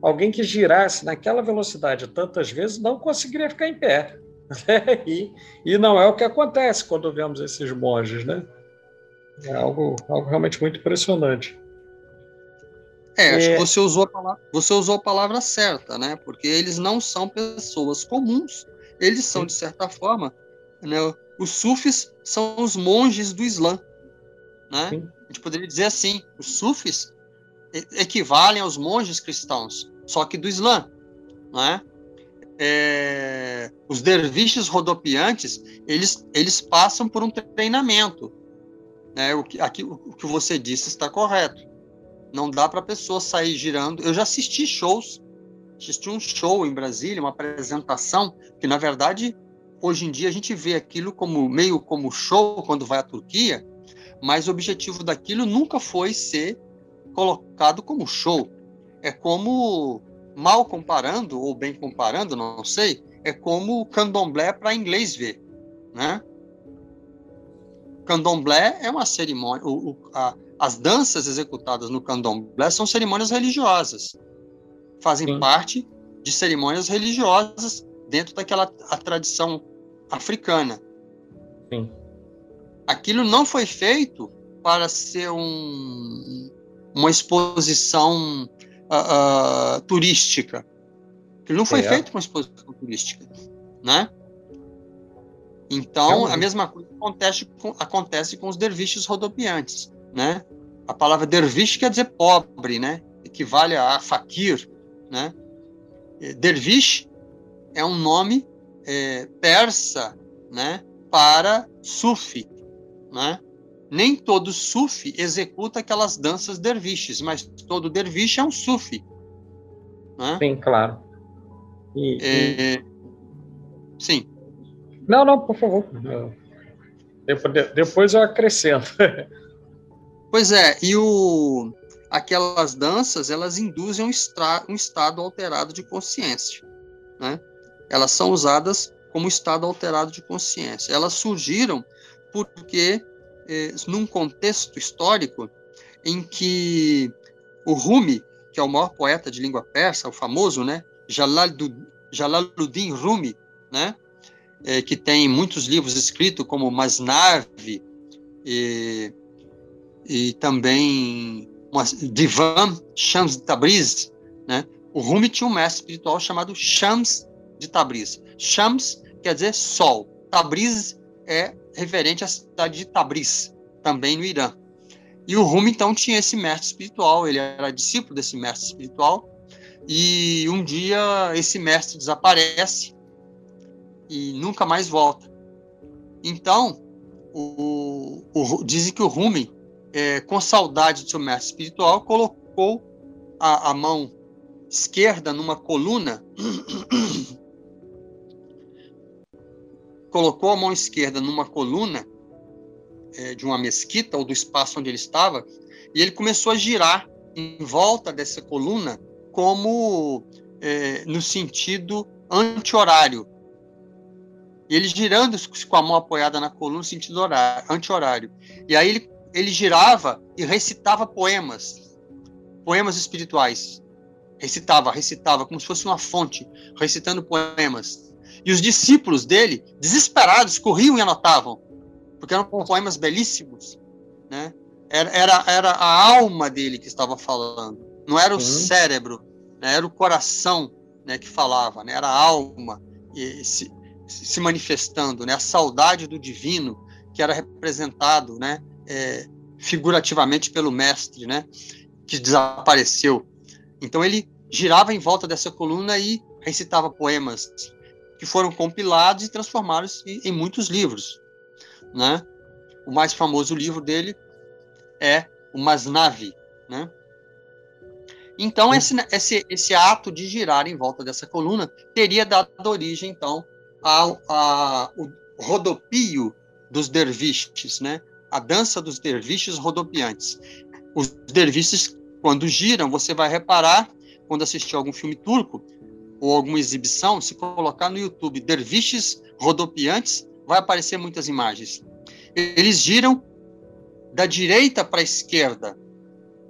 [SPEAKER 1] alguém que girasse naquela velocidade tantas vezes não conseguiria ficar em pé. [LAUGHS] e, e não é o que acontece quando vemos esses monges, né? É algo, algo realmente muito impressionante.
[SPEAKER 2] É, acho é... que você usou, a palavra, você usou a palavra certa, né? Porque eles não são pessoas comuns. Eles são, de certa forma, né? os sufis são os monges do Islã. Né? A gente poderia dizer assim: os sufis equivalem aos monges cristãos, só que do Islã. Né? é, os derviches rodopiantes, eles, eles passam por um treinamento. Né? O, que, o que você disse está correto. Não dá para a pessoa sair girando. Eu já assisti shows, assisti um show em Brasília, uma apresentação, que na verdade, hoje em dia a gente vê aquilo como meio como show quando vai à Turquia, mas o objetivo daquilo nunca foi ser colocado como show. É como mal comparando, ou bem comparando, não sei, é como o candomblé para inglês ver, né? Candomblé é uma cerimônia, o, o, a, as danças executadas no candomblé são cerimônias religiosas, fazem Sim. parte de cerimônias religiosas dentro daquela a tradição africana. Sim. Aquilo não foi feito para ser um, uma exposição uh, uh, turística. Ele não foi é. feito para uma exposição turística, né? Então, a mesma coisa acontece com, acontece com os derviches rodopiantes, né? A palavra derviche quer dizer pobre, né? Equivale a fakir, né? Derviche é um nome é, persa, né? Para sufi, né? nem todo sufi executa aquelas danças derviches, mas todo derviche é um sufi.
[SPEAKER 1] Né? Sim, claro.
[SPEAKER 2] E, é... e... Sim.
[SPEAKER 1] Não, não, por favor. Depois eu acrescento.
[SPEAKER 2] Pois é, e o... aquelas danças, elas induzem um, estra... um estado alterado de consciência. Né? Elas são usadas como estado alterado de consciência. Elas surgiram porque eh, num contexto histórico em que o Rumi, que é o maior poeta de língua persa, o famoso, né, Jalaluddin Rumi, né, eh, que tem muitos livros escritos como Masnavi e, e também Divan Shams de Tabriz, né? O Rumi tinha um mestre espiritual chamado Shams de Tabriz. Shams quer dizer sol. Tabriz é referente à cidade de Tabriz, também no Irã. E o Rumi, então, tinha esse mestre espiritual, ele era discípulo desse mestre espiritual, e um dia esse mestre desaparece e nunca mais volta. Então, o, o, dizem que o Rumi, é, com saudade do seu mestre espiritual, colocou a, a mão esquerda numa coluna, [COUGHS] colocou a mão esquerda numa coluna é, de uma mesquita ou do espaço onde ele estava, e ele começou a girar em volta dessa coluna como é, no sentido anti-horário. E ele girando com a mão apoiada na coluna no sentido anti-horário. E aí ele, ele girava e recitava poemas, poemas espirituais. Recitava, recitava, como se fosse uma fonte, recitando poemas. E os discípulos dele, desesperados, corriam e anotavam porque eram poemas belíssimos, né? Era, era, era a alma dele que estava falando, não era o cérebro, né? era o coração né, que falava, né? era a alma se, se manifestando, né? a saudade do divino que era representado né? É, figurativamente pelo mestre, né? que desapareceu. Então ele girava em volta dessa coluna e recitava poemas que foram compilados e transformados em, muitos livros né? O mais famoso livro dele é o Masnavi, né? Então esse, esse, esse ato de girar em volta dessa coluna teria dado origem então ao, ao rodopio dos derviches, né? A dança dos derviches rodopiantes. Os derviches quando giram, você vai reparar quando assistir algum filme turco ou alguma exibição, se colocar no YouTube derviches rodopiantes, vai aparecer muitas imagens. Eles giram da direita para a esquerda,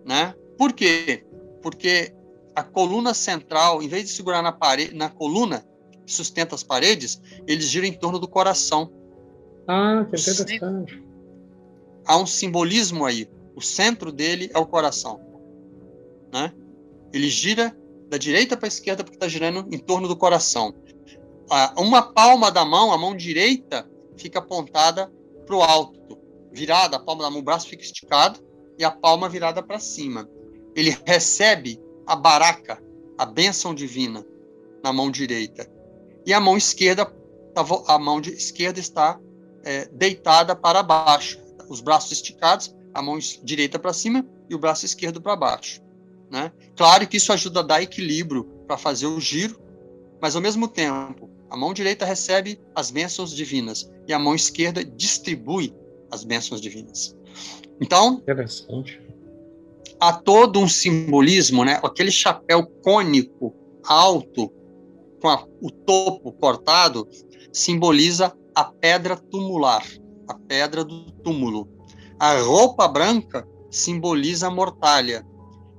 [SPEAKER 2] né? Por quê? Porque a coluna central, em vez de segurar na parede, na coluna que sustenta as paredes, eles giram em torno do coração.
[SPEAKER 1] Ah, que interessante.
[SPEAKER 2] Há um simbolismo aí. O centro dele é o coração, né? Ele gira da direita para a esquerda porque está girando em torno do coração. Uma palma da mão, a mão direita, fica apontada para o alto, virada, a palma da mão, o braço fica esticado e a palma virada para cima. Ele recebe a baraca, a bênção divina, na mão direita. E a mão esquerda, tá a mão esquerda está é, deitada para baixo, os braços esticados, a mão direita para cima e o braço esquerdo para baixo. Né? Claro que isso ajuda a dar equilíbrio para fazer o giro, mas ao mesmo tempo a mão direita recebe as bênçãos divinas e a mão esquerda distribui as bênçãos divinas. Então,
[SPEAKER 1] interessante.
[SPEAKER 2] Há todo um simbolismo, né? Aquele chapéu cônico alto com a, o topo cortado simboliza a pedra tumular, a pedra do túmulo. A roupa branca simboliza a mortalha.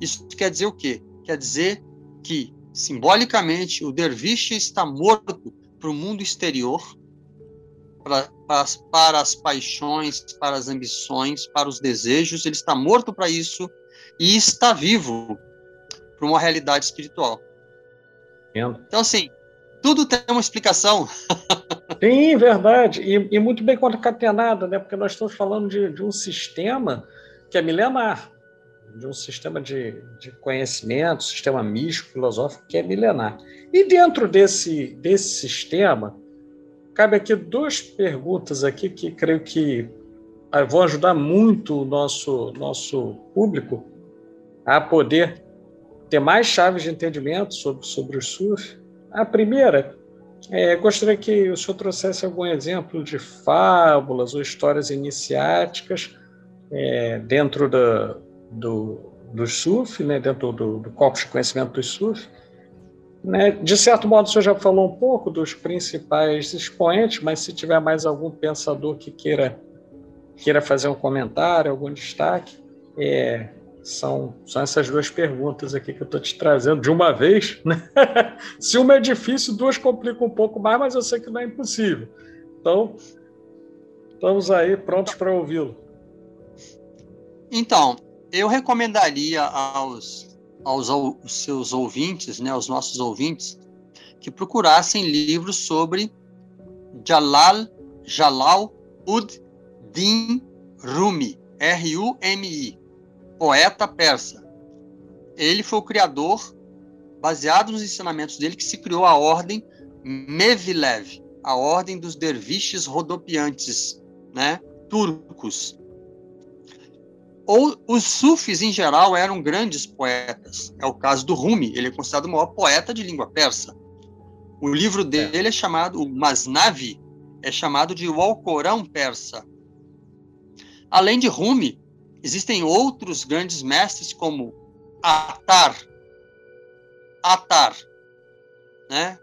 [SPEAKER 2] Isso quer dizer o quê? Quer dizer que simbolicamente o derviche está morto para o mundo exterior, para, as paixões, para as ambições, para os desejos, ele está morto para isso e está vivo para uma realidade espiritual. Então, assim, tudo tem uma explicação. [LAUGHS]
[SPEAKER 1] Sim, verdade. E, e, muito bem concatenada, né? Porque nós estamos falando de, de um sistema que é milenar, de um sistema de, de conhecimento, sistema místico, filosófico, que é milenar. E dentro desse, desse sistema, cabe aqui duas perguntas aqui que creio que ah, vão ajudar muito o nosso, nosso público a poder ter mais chaves de entendimento sobre, sobre o surf. A primeira, é, gostaria que o senhor trouxesse algum exemplo de fábulas ou histórias iniciáticas é, dentro da, do, do surf, né, dentro do, do corpo de conhecimento do surf, né? De certo modo, o senhor já falou um pouco dos principais expoentes, mas se tiver mais algum pensador que queira, queira fazer um comentário, algum destaque, é, são, são essas duas perguntas aqui que eu estou te trazendo de uma vez. Né? [LAUGHS] se uma é difícil, duas complicam um pouco mais, mas eu sei que não é impossível. Então, estamos aí prontos para ouvi-lo.
[SPEAKER 2] Então, eu recomendaria aos aos, aos seus ouvintes, né, aos nossos ouvintes, que procurassem livros sobre Jalal Jalal Ud Din Rumi, R-U-M-I, poeta persa. Ele foi o criador, baseado nos ensinamentos dele, que se criou a ordem Mevilev, a ordem dos derviches rodopiantes, né, turcos. Ou os sufis em geral eram grandes poetas. É o caso do Rumi, ele é considerado o maior poeta de língua persa. O livro dele é, chamado, o Masnavi, é chamado de o Alcorão persa. Além de Rumi, existem outros grandes mestres como Atar, Atar, né?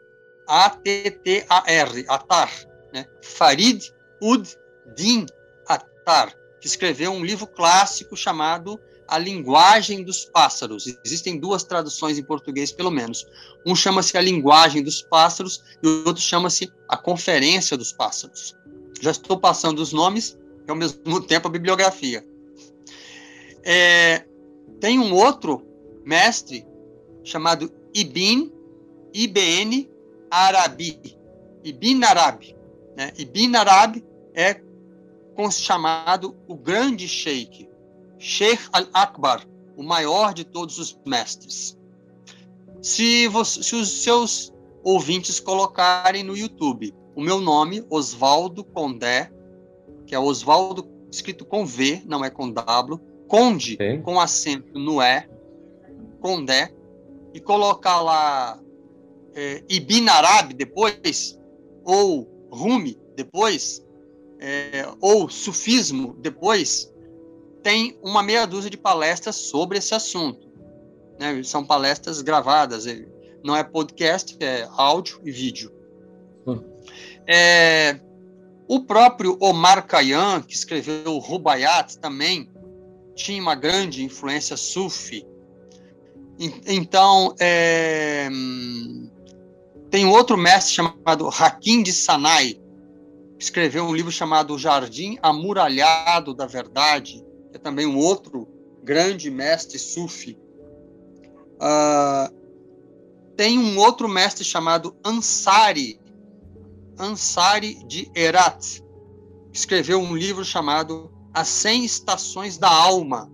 [SPEAKER 2] A-T-T-A-R, Atar, né? Farid Ud Din Atar, que escreveu um livro clássico chamado A Linguagem dos Pássaros. Existem duas traduções em português, pelo menos. Um chama-se A Linguagem dos Pássaros e o outro chama-se A Conferência dos Pássaros. Já estou passando os nomes e, ao mesmo tempo, a bibliografia. É, tem um outro mestre chamado Ibn, IBN Arabi, Ibn Arabi. Né? Ibn Arabi é chamado o grande sheik, Sheikh al-Akbar, o maior de todos os mestres. Se, você, se os seus ouvintes colocarem no YouTube o meu nome, Oswaldo Condé, que é Oswaldo escrito com V, não é com W, Conde, Sim. com acento no E, Condé, e colocar lá é, Ibn Arabi depois, ou Rumi depois, é, ou Sufismo depois, tem uma meia dúzia de palestras sobre esse assunto. Né? São palestras gravadas, é, não é podcast, é áudio e vídeo. Hum. É, o próprio Omar Khayyam, que escreveu Rubaiyat, também tinha uma grande influência sufi. Então, é, tem outro mestre chamado Hakim de Sanai, que escreveu um livro chamado Jardim Amuralhado da Verdade, que é também um outro grande mestre sufi. Uh, tem um outro mestre chamado Ansari, Ansari de Herat, que escreveu um livro chamado As 100 Estações da Alma,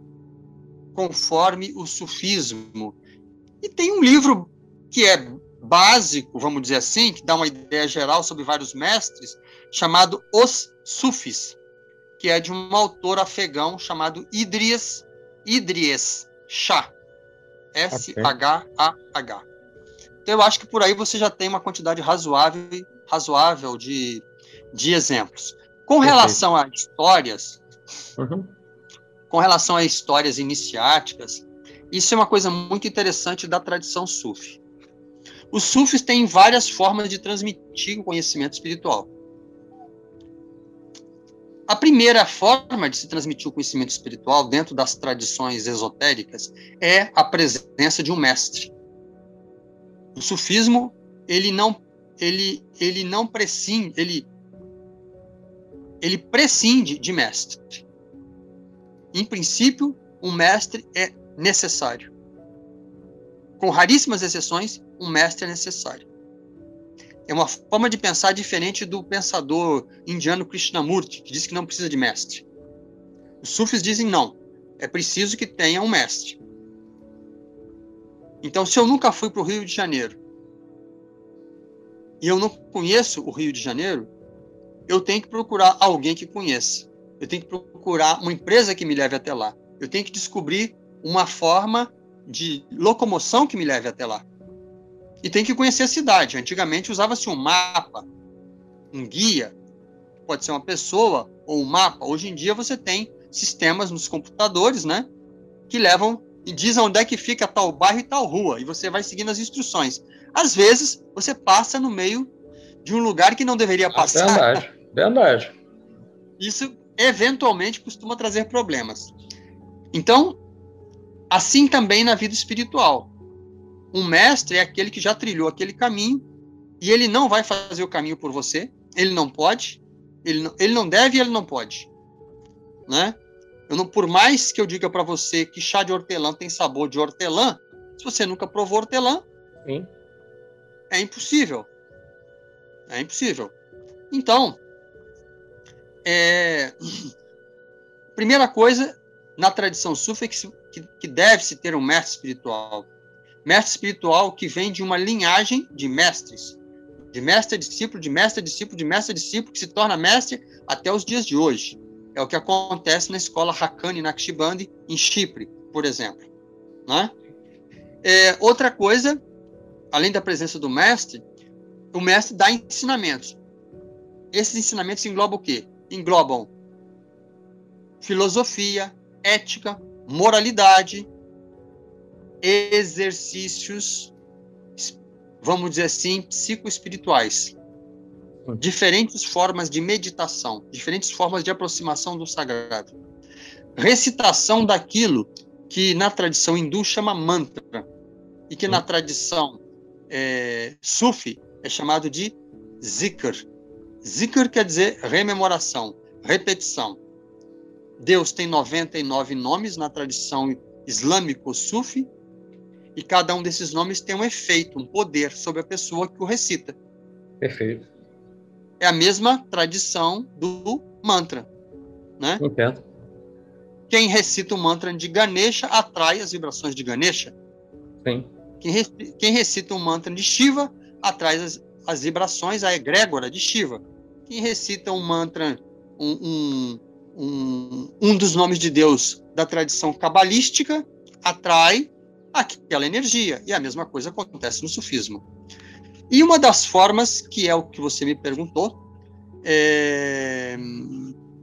[SPEAKER 2] conforme o sufismo. E tem um livro que é básico, vamos dizer assim, que dá uma ideia geral sobre vários mestres, chamado Os Sufis, que é de um autor afegão chamado Idries, Idries Shah. S-H-A-H. Então, eu acho que por aí você já tem uma quantidade razoável, razoável de, de exemplos. Com relação a histórias, uhum. com relação a histórias iniciáticas, isso é uma coisa muito interessante da tradição sufi. Os sufis têm várias formas de transmitir o conhecimento espiritual. A primeira forma de se transmitir o conhecimento espiritual dentro das tradições esotéricas é a presença de um mestre. O sufismo, ele não ele ele não prescinde, ele ele prescinde de mestre. Em princípio, um mestre é necessário. Com raríssimas exceções, um mestre é necessário. É uma forma de pensar diferente do pensador indiano Krishnamurti, que diz que não precisa de mestre. Os sufis dizem não, é preciso que tenha um mestre. Então, se eu nunca fui para o Rio de Janeiro e eu não conheço o Rio de Janeiro, eu tenho que procurar alguém que conheça. Eu tenho que procurar uma empresa que me leve até lá. Eu tenho que descobrir uma forma de locomoção que me leve até lá e tem que conhecer a cidade. Antigamente usava-se um mapa, um guia, pode ser uma pessoa ou um mapa. Hoje em dia você tem sistemas nos computadores, né, que levam e dizem onde é que fica tal bairro e tal rua, e você vai seguindo as instruções. Às vezes você passa no meio de um lugar que não deveria ah, passar.
[SPEAKER 1] Verdade, verdade.
[SPEAKER 2] Isso eventualmente costuma trazer problemas. Então, assim também na vida espiritual. Um mestre é aquele que já trilhou aquele caminho e ele não vai fazer o caminho por você. Ele não pode, ele não, ele não deve e ele não pode. Né? Eu não, por mais que eu diga para você que chá de hortelã tem sabor de hortelã, se você nunca provou hortelã, Sim. é impossível. É impossível. Então, é, primeira coisa, na tradição sufi que, que deve-se ter um mestre espiritual. Mestre espiritual que vem de uma linhagem de mestres, de mestre a discípulo, de mestre a discípulo, de mestre a discípulo, que se torna mestre até os dias de hoje. É o que acontece na escola Hakani Naqshbandi, em Chipre, por exemplo. Né? É, outra coisa, além da presença do mestre, o mestre dá ensinamentos. Esses ensinamentos englobam o quê? Englobam filosofia, ética, moralidade, exercícios, vamos dizer assim, psicoespirituais. Diferentes formas de meditação, diferentes formas de aproximação do sagrado. Recitação daquilo que na tradição hindu chama mantra e que na tradição é, sufi é chamado de zikr. Zikr quer dizer rememoração, repetição. Deus tem 99 nomes na tradição islâmico-sufi, e cada um desses nomes tem um efeito, um poder sobre a pessoa que o recita.
[SPEAKER 1] Perfeito.
[SPEAKER 2] É a mesma tradição do mantra, né?
[SPEAKER 1] Entendo.
[SPEAKER 2] Quem recita o mantra de Ganesha atrai as vibrações de Ganesha.
[SPEAKER 1] Sim.
[SPEAKER 2] Quem, quem recita o mantra de Shiva atrai as, as vibrações, a egrégora de Shiva. Quem recita um mantra, um, um, um, um dos nomes de Deus da tradição cabalística atrai aquela energia. E a mesma coisa acontece no sufismo. E uma das formas, que é o que você me perguntou, é,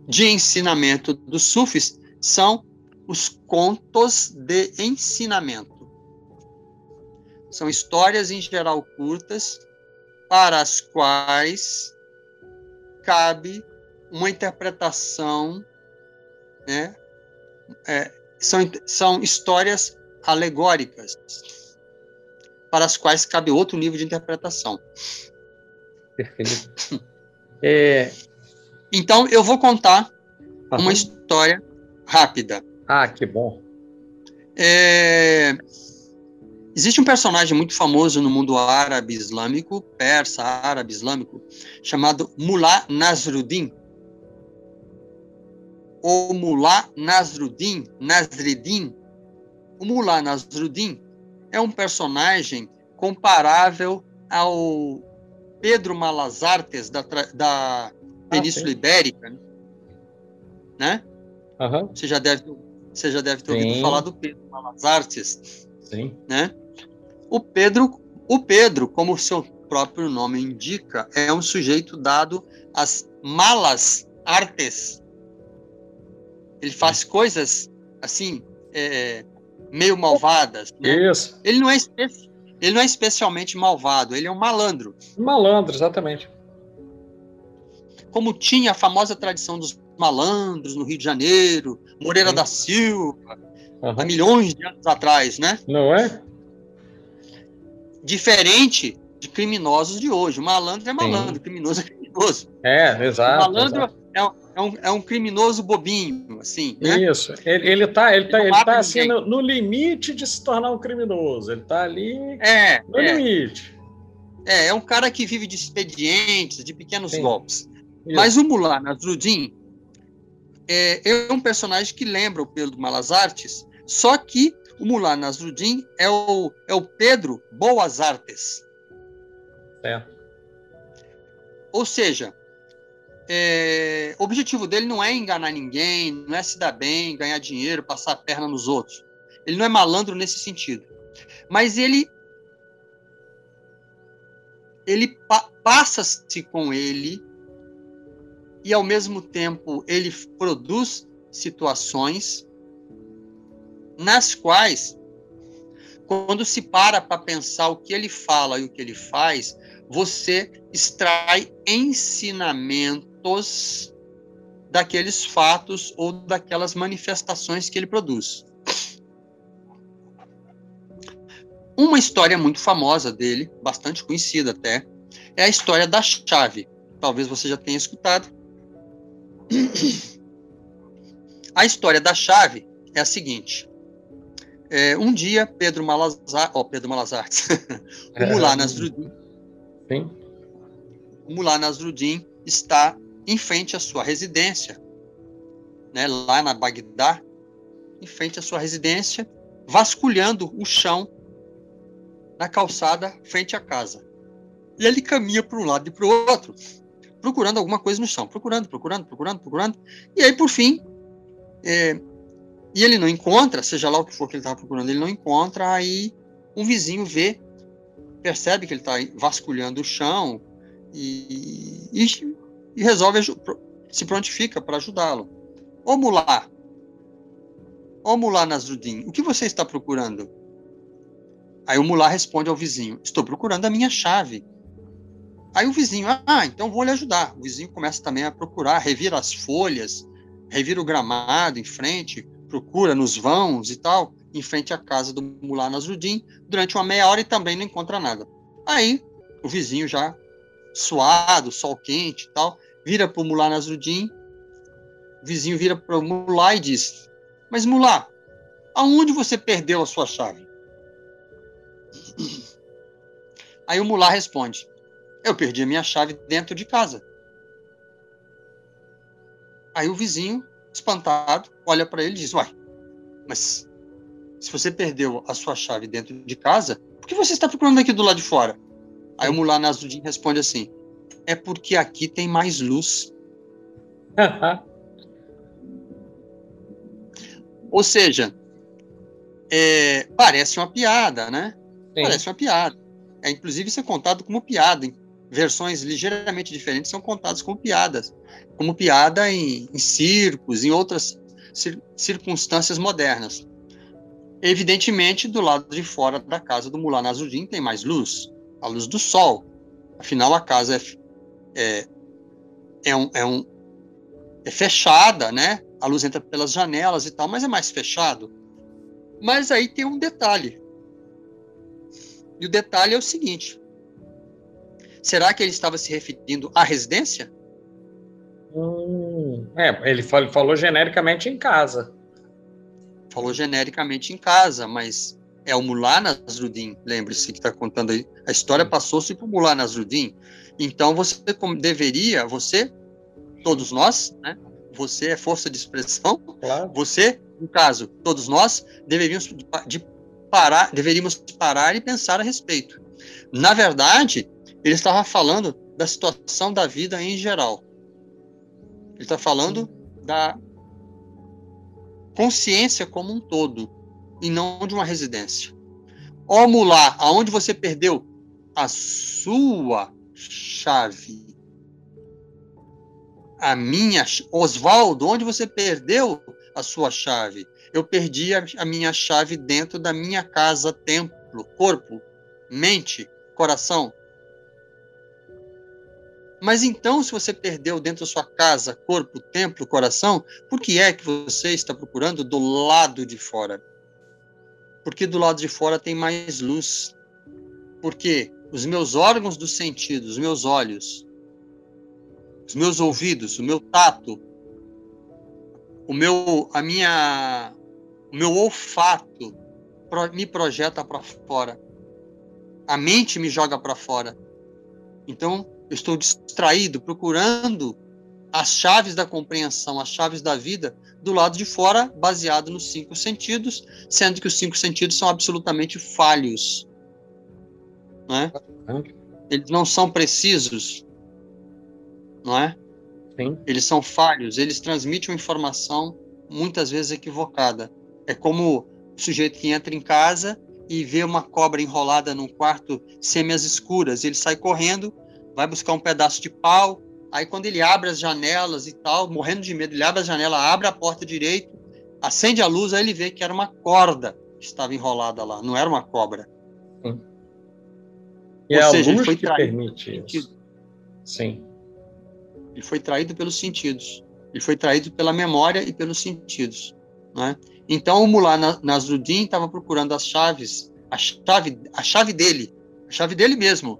[SPEAKER 2] de ensinamento dos sufis são os contos de ensinamento. São histórias em geral curtas, para as quais cabe uma interpretação, né? É, são, são histórias alegóricas, para as quais cabe outro nível de interpretação.
[SPEAKER 1] Perfeito. [LAUGHS] É...
[SPEAKER 2] Então, eu vou contar uma história rápida.
[SPEAKER 1] Ah, que bom.
[SPEAKER 2] É... Existe um personagem muito famoso no mundo árabe islâmico, persa, árabe islâmico, chamado Mullah Nasruddin o Mullah Nasruddin, Nasreddin. O Mullah Nasruddin é um personagem comparável ao Pedro Malazartes da, da ah, Península ah, Ibérica, né?
[SPEAKER 1] Uhum.
[SPEAKER 2] Você já deve, você já deve ter sim. ouvido falar do Pedro Malazartes,
[SPEAKER 1] sim.
[SPEAKER 2] né? O Pedro, o Pedro, como o seu próprio nome indica, é um sujeito dado às malas artes, ele faz coisas assim é, meio malvadas.
[SPEAKER 1] Né? Isso.
[SPEAKER 2] Ele não é ele não é especialmente malvado. Ele é um malandro.
[SPEAKER 1] Malandro, exatamente.
[SPEAKER 2] Como tinha a famosa tradição dos malandros no Rio de Janeiro, Moreira da Silva, uhum. há milhões de anos atrás, né?
[SPEAKER 1] Não é?
[SPEAKER 2] Diferente de criminosos de hoje. O malandro é malandro, Sim. criminoso é criminoso.
[SPEAKER 1] É, exato.
[SPEAKER 2] O malandro
[SPEAKER 1] exato.
[SPEAKER 2] É, é um, é um criminoso bobinho, assim. Né?
[SPEAKER 1] Isso. Ele, ele tá, ele tá, ele, tá assim no, no, limite de se tornar um criminoso. Ele tá ali
[SPEAKER 2] é,
[SPEAKER 1] no é. limite.
[SPEAKER 2] É, é um cara que vive de expedientes, de pequenos Sim. golpes. Isso. Mas o Mullah Nasruddin é, é um personagem que lembra o Pedro Malazartes, só que o Mullah Nasruddin é o, é o Pedro Boas Artes.
[SPEAKER 1] É.
[SPEAKER 2] Ou seja, é, o objetivo dele não é enganar ninguém, não é se dar bem, ganhar dinheiro, passar a perna nos outros. Ele não é malandro nesse sentido. Mas ele ele pa passa-se com ele e ao mesmo tempo ele produz situações nas quais quando se para para pensar o que ele fala e o que ele faz, você extrai ensinamentos daqueles fatos ou daquelas manifestações que ele produz. Uma história muito famosa dele, bastante conhecida até, é a história da chave. Talvez você já tenha escutado. A história da chave é a seguinte: é, um dia Pedro Malazar, ó, oh, Pedro [LAUGHS] o Mullah Nasruddin,
[SPEAKER 1] Sim.
[SPEAKER 2] O Nasruddin está em frente à sua residência, né, lá na Bagdá, em frente à sua residência, vasculhando o chão na calçada frente à casa. E ele caminha para um lado e para o outro, procurando alguma coisa no chão, procurando, procurando, procurando, procurando. E aí, por fim, é, e ele não encontra, seja lá o que for que ele estava procurando, ele não encontra, aí um vizinho vê, percebe que ele está vasculhando o chão e, e, e resolve, se prontifica para ajudá-lo. Ô Mulá, ô Mulá Nasruddin, o que você está procurando? Aí o Mulá responde ao vizinho, estou procurando a minha chave. Aí o vizinho, ah, então vou lhe ajudar. O vizinho começa também a procurar, revira as folhas, revira o gramado em frente, procura nos vãos e tal, em frente à casa do Mulá Nasruddin, durante uma meia hora e também não encontra nada. Aí o vizinho já suado, sol quente e tal, vira para o Mulá Nasruddin, o vizinho vira para o Mulá e diz, mas Mulá, aonde você perdeu a sua chave? [CLEARS THROAT] Aí o Mulá responde, eu perdi a minha chave dentro de casa. Aí o vizinho, espantado, olha para ele e diz: Uai, mas se você perdeu a sua chave dentro de casa, por que você está procurando aqui do lado de fora? Aí o Nasruddin responde assim: É porque aqui tem mais luz. [LAUGHS] Ou seja, é, parece uma piada, né? Sim. Parece uma piada. É, inclusive, isso é contado como piada versões ligeiramente diferentes são contadas como piadas, como piada em, em circos, em outras cir circunstâncias modernas. Evidentemente, do lado de fora da casa do Mullah Nasruddin tem mais luz, a luz do sol. Afinal, a casa é, é, é, um, é, um, é fechada, né? A luz entra pelas janelas e tal, mas é mais fechado. Mas aí tem um detalhe. E o detalhe é o seguinte: Será que ele estava se referindo à residência?
[SPEAKER 1] Hum, é, ele falou, falou genericamente em casa.
[SPEAKER 2] Falou genericamente em casa, mas é o Mullah Nasruddin, lembre-se que está contando aí. A história passou-se para o Mullah Nasruddin. Então você deveria, você, todos nós, né? Você é força de expressão. Claro. Você, no caso, todos nós deveríamos de parar, deveríamos parar e pensar a respeito. Na verdade, ele estava falando da situação da vida em geral. Ele está falando da consciência como um todo e não de uma residência. Ó mulá, aonde você perdeu a sua chave? A minha, Oswaldo, onde você perdeu a sua chave? Eu perdi a, a minha chave dentro da minha casa, templo, corpo, mente, coração. Mas então, se você perdeu dentro da sua casa, corpo, templo, coração, por que é que você está procurando do lado de fora? Porque do lado de fora tem mais luz. Porque os meus órgãos dos sentidos, os meus olhos, os meus ouvidos, o meu tato, o meu, a minha, o meu olfato me projeta para fora. A mente me joga para fora. Então, eu estou distraído, procurando as chaves da compreensão, as chaves da vida do lado de fora, baseado nos cinco sentidos, sendo que os cinco sentidos são absolutamente falhos. Não é? Eles não são precisos, não é? Sim. Eles são falhos, eles transmitem uma informação muitas vezes equivocada. É como o sujeito que entra em casa e vê uma cobra enrolada num quarto semi escuras, ele sai correndo vai buscar um pedaço de pau. Aí, quando ele abre as janelas e tal, morrendo de medo, ele abre a janela, abre a porta direito, acende a luz, aí ele vê que era uma corda que estava enrolada lá, não era uma cobra.
[SPEAKER 1] Sim. E Ou é seja, a luz ele foi que permite isso. Sim.
[SPEAKER 2] Ele foi traído pelos sentidos. Ele foi traído pela memória e pelos sentidos. Né? Então, o Mullah Nasruddin estava procurando as chaves, a chave, a chave dele, a chave dele mesmo,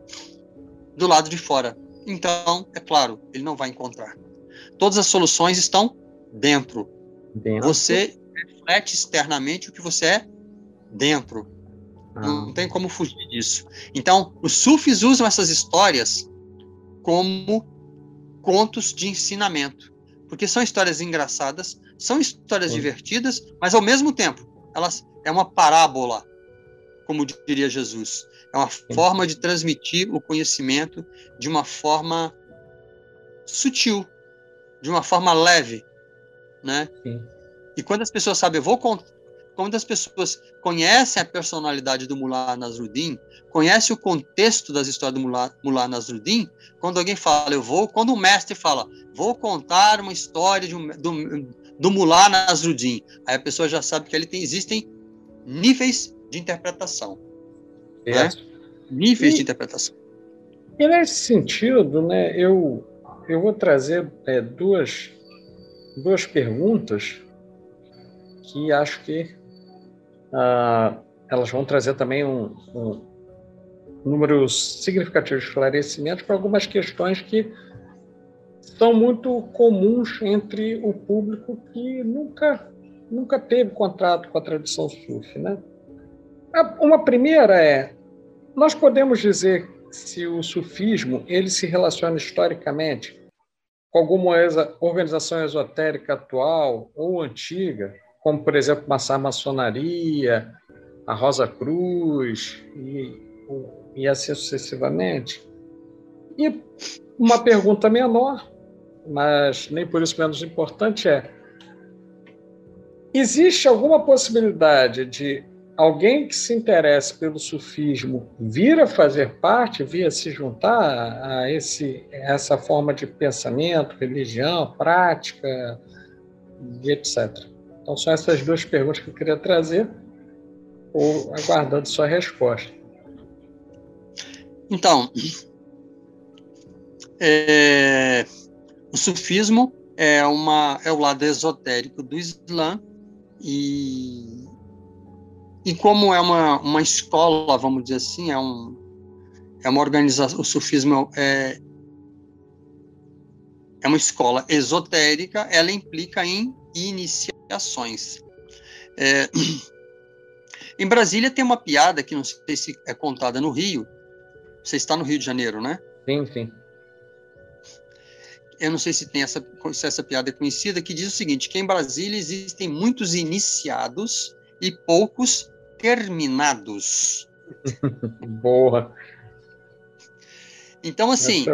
[SPEAKER 2] do lado de fora. Então, é claro, ele não vai encontrar. Todas as soluções estão dentro. dentro. Você reflete externamente o que você é dentro. Ah. Não tem como fugir disso. Então, os sufis usam essas histórias como contos de ensinamento, porque são histórias engraçadas, São histórias divertidas, mas ao mesmo tempo, elas é uma parábola, como diria Jesus. É uma forma de transmitir o conhecimento de uma forma sutil, de uma forma leve, né? Sim. E quando as pessoas sabem, eu vou quando as pessoas conhecem a personalidade do Mullah Nasruddin, conhecem o contexto das histórias do Mullah, Mullah Nasruddin, quando alguém fala, eu vou, quando o mestre fala, vou contar uma história de um, do, do Mullah Nasruddin, aí a pessoa já sabe que ali tem, existem níveis de interpretação. Né? Níveis e, de interpretação.
[SPEAKER 1] E nesse sentido, né, eu, eu vou trazer é, duas, duas perguntas que acho que uh, elas vão trazer também um, um número significativo de esclarecimentos para algumas questões que são muito comuns entre o público que nunca nunca teve contato com a tradição sufi, né? Uma primeira é nós podemos dizer se o sufismo ele se relaciona historicamente com alguma organização esotérica atual ou antiga, como, por exemplo, a maçonaria, a Rosa Cruz e, e assim sucessivamente. E uma pergunta menor, mas nem por isso menos importante, é: existe alguma possibilidade de alguém que se interesse pelo sufismo vir a fazer parte, vir a se juntar a esse, essa forma de pensamento, religião, prática e etc. Então, são essas duas perguntas que eu queria trazer, ou aguardando sua resposta.
[SPEAKER 2] Então, é, o sufismo é, uma, é o lado esotérico do Islã e, e como é uma, uma escola, vamos dizer assim, é, um, é uma organização, o sufismo é, é uma escola esotérica, ela implica em iniciações. É, [CLEARS THROAT] em Brasília tem uma piada que não sei se é contada no Rio. Você está no Rio de Janeiro, né?
[SPEAKER 1] Sim, sim.
[SPEAKER 2] Eu não sei se tem essa, se essa piada é conhecida, que diz o seguinte: que em Brasília existem muitos iniciados e poucos terminados. [LAUGHS]
[SPEAKER 1] Boa.
[SPEAKER 2] Então, assim,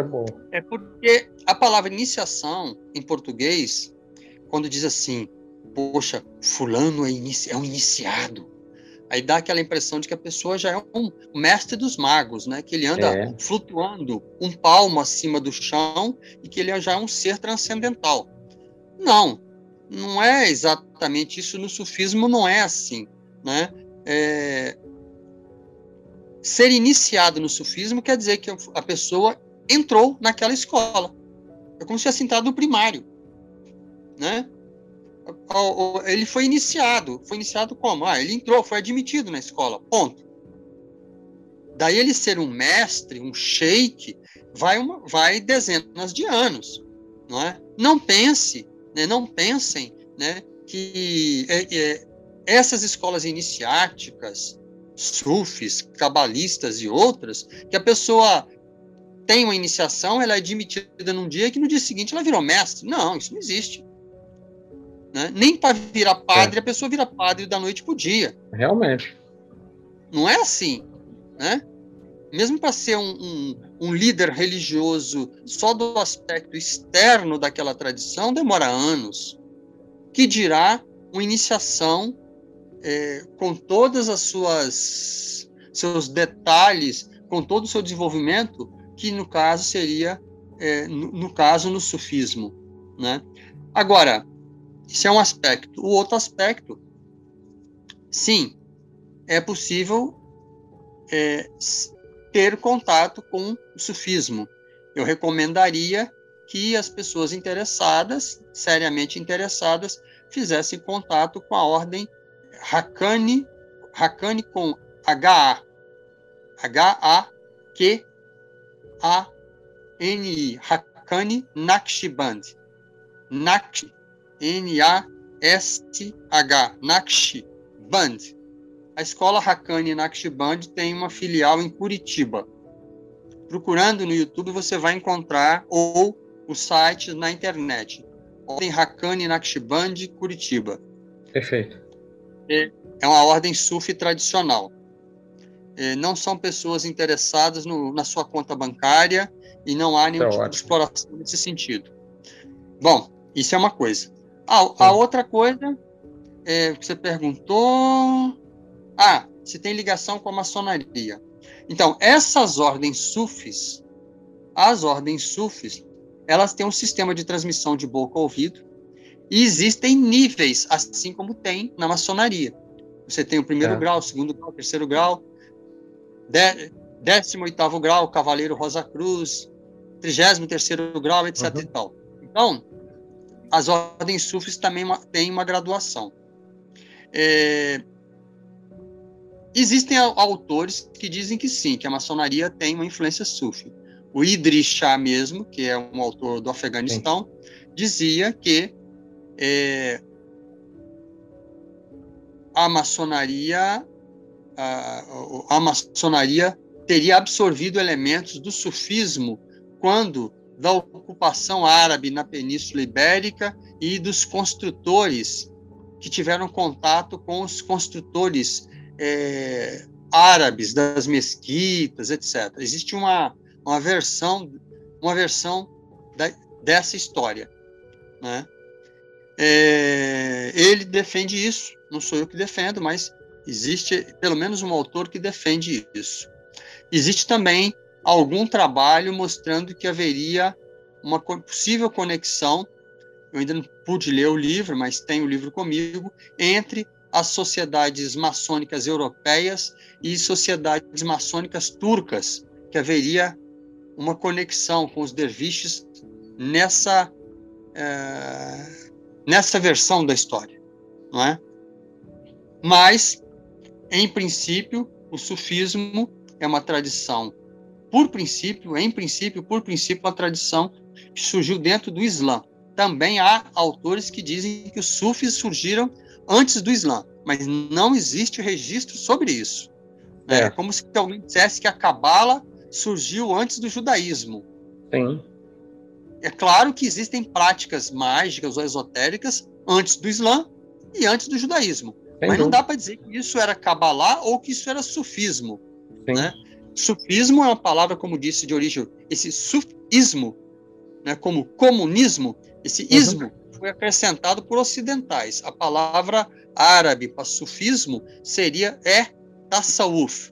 [SPEAKER 2] é, é, porque a palavra iniciação, em português, quando diz assim, poxa, fulano é, inici é um iniciado, aí dá aquela impressão de que a pessoa já é um mestre dos magos, né? Que ele anda é. flutuando um palmo acima do chão e que ele já é um ser transcendental. Não, não é exatamente isso. No sufismo não é assim, né? É, ser iniciado no sufismo quer dizer que a pessoa entrou naquela escola. É como se tivesse entrado no primário. Né? Ele foi iniciado. Foi iniciado como? Ah, ele entrou, foi admitido na escola. Ponto. Daí ele ser um mestre, um sheik, vai, uma, vai dezenas de anos. Não, é? não pense, né, não pensem né, que é, é, essas escolas iniciáticas, sufis, cabalistas e outras, que a pessoa tem uma iniciação, ela é admitida num dia que no dia seguinte ela virou mestre. Não, isso não existe. Né? Nem para virar padre, é. a pessoa vira padre da noite para o dia.
[SPEAKER 1] Realmente.
[SPEAKER 2] Não é assim. Né? Mesmo para ser um, um, um, líder religioso só do aspecto externo daquela tradição, demora anos. Que dirá uma iniciação é, com todas as suas seus detalhes, com todo o seu desenvolvimento, que no caso seria, é, no, no, caso, no sufismo. Né? Agora, isso é um aspecto. O outro aspecto, sim, é possível é, ter contato com o sufismo. Eu recomendaria que as pessoas interessadas, seriamente interessadas, fizessem contato com a ordem Hakani, Hakani com H-A, H-A-Q-A-N-I, Hakani Naqshband, Naksh, N-A-S-H, Naqshband. A escola Hakani Naqshband tem uma filial em Curitiba. Procurando no YouTube você vai encontrar ou os sites na internet Ordem Hakani Naqshband, Curitiba.
[SPEAKER 1] Perfeito.
[SPEAKER 2] É, uma ordem sufi tradicional. É, não são pessoas interessadas no, na sua conta bancária e não há nenhum é tipo ótimo. de exploração nesse sentido. Bom, isso é uma coisa. A, a outra coisa é, que você perguntou. Ah, se tem ligação com a maçonaria. Então, essas ordens sufis, as ordens sufis, elas têm um sistema de transmissão de boca a ouvido e existem níveis, assim como tem na maçonaria. Você tem o primeiro é. grau, o segundo grau, o terceiro grau, décimo oitavo grau, Cavaleiro Rosa Cruz, trigésimo terceiro grau, etc. Uhum. E tal. Então, as ordens sufis também têm uma graduação. É, existem autores que dizem que sim, que a maçonaria tem uma influência sufi. O Idris Shah mesmo, que é um autor do Afeganistão, sim. dizia que é, a maçonaria a, a maçonaria teria absorvido elementos do sufismo quando da ocupação árabe na Península Ibérica e dos construtores que tiveram contato com os construtores é, árabes das mesquitas, etc. Existe uma, uma versão uma versão da, dessa história, né? É, ele defende isso, não sou eu que defendo, mas existe pelo menos um autor que defende isso. Existe também algum trabalho mostrando que haveria uma possível conexão, eu ainda não pude ler o livro, mas tenho o livro comigo, entre as sociedades maçônicas europeias e sociedades maçônicas turcas, que haveria uma conexão com os derviches nessa, é, nessa versão da história, não é? Mas, em princípio, o sufismo é uma tradição por princípio, em princípio, por princípio, uma tradição que surgiu dentro do Islã. Também há autores que dizem que os sufis surgiram antes do Islã, mas não existe registro sobre isso. É, é como se alguém dissesse que a Cabala surgiu antes do judaísmo.
[SPEAKER 1] Sim.
[SPEAKER 2] É claro que existem práticas mágicas ou esotéricas antes do Islã e antes do judaísmo. Mas não dá para dizer que isso era Kabbalah ou que isso era sufismo. Sim. Né? Sufismo é uma palavra, como disse, de origem. Esse sufismo, né, como comunismo, esse uhum. ismo foi acrescentado por ocidentais. A palavra árabe para sufismo seria é tasawuf.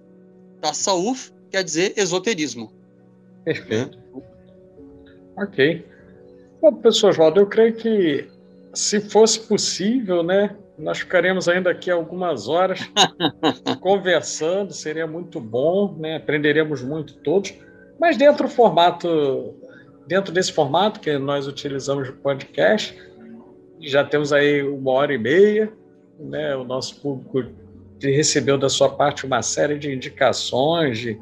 [SPEAKER 2] Tasawuf quer dizer esoterismo.
[SPEAKER 1] Perfeito. Ok. Bom, professor Oswaldo, eu creio que se fosse possível, né, nós ficaremos ainda aqui algumas horas [LAUGHS] conversando, seria muito bom, né? aprenderemos muito todos, mas dentro do formato, dentro desse formato que nós utilizamos no podcast, já temos aí uma hora e meia, né? o nosso público recebeu da sua parte uma série de indicações de,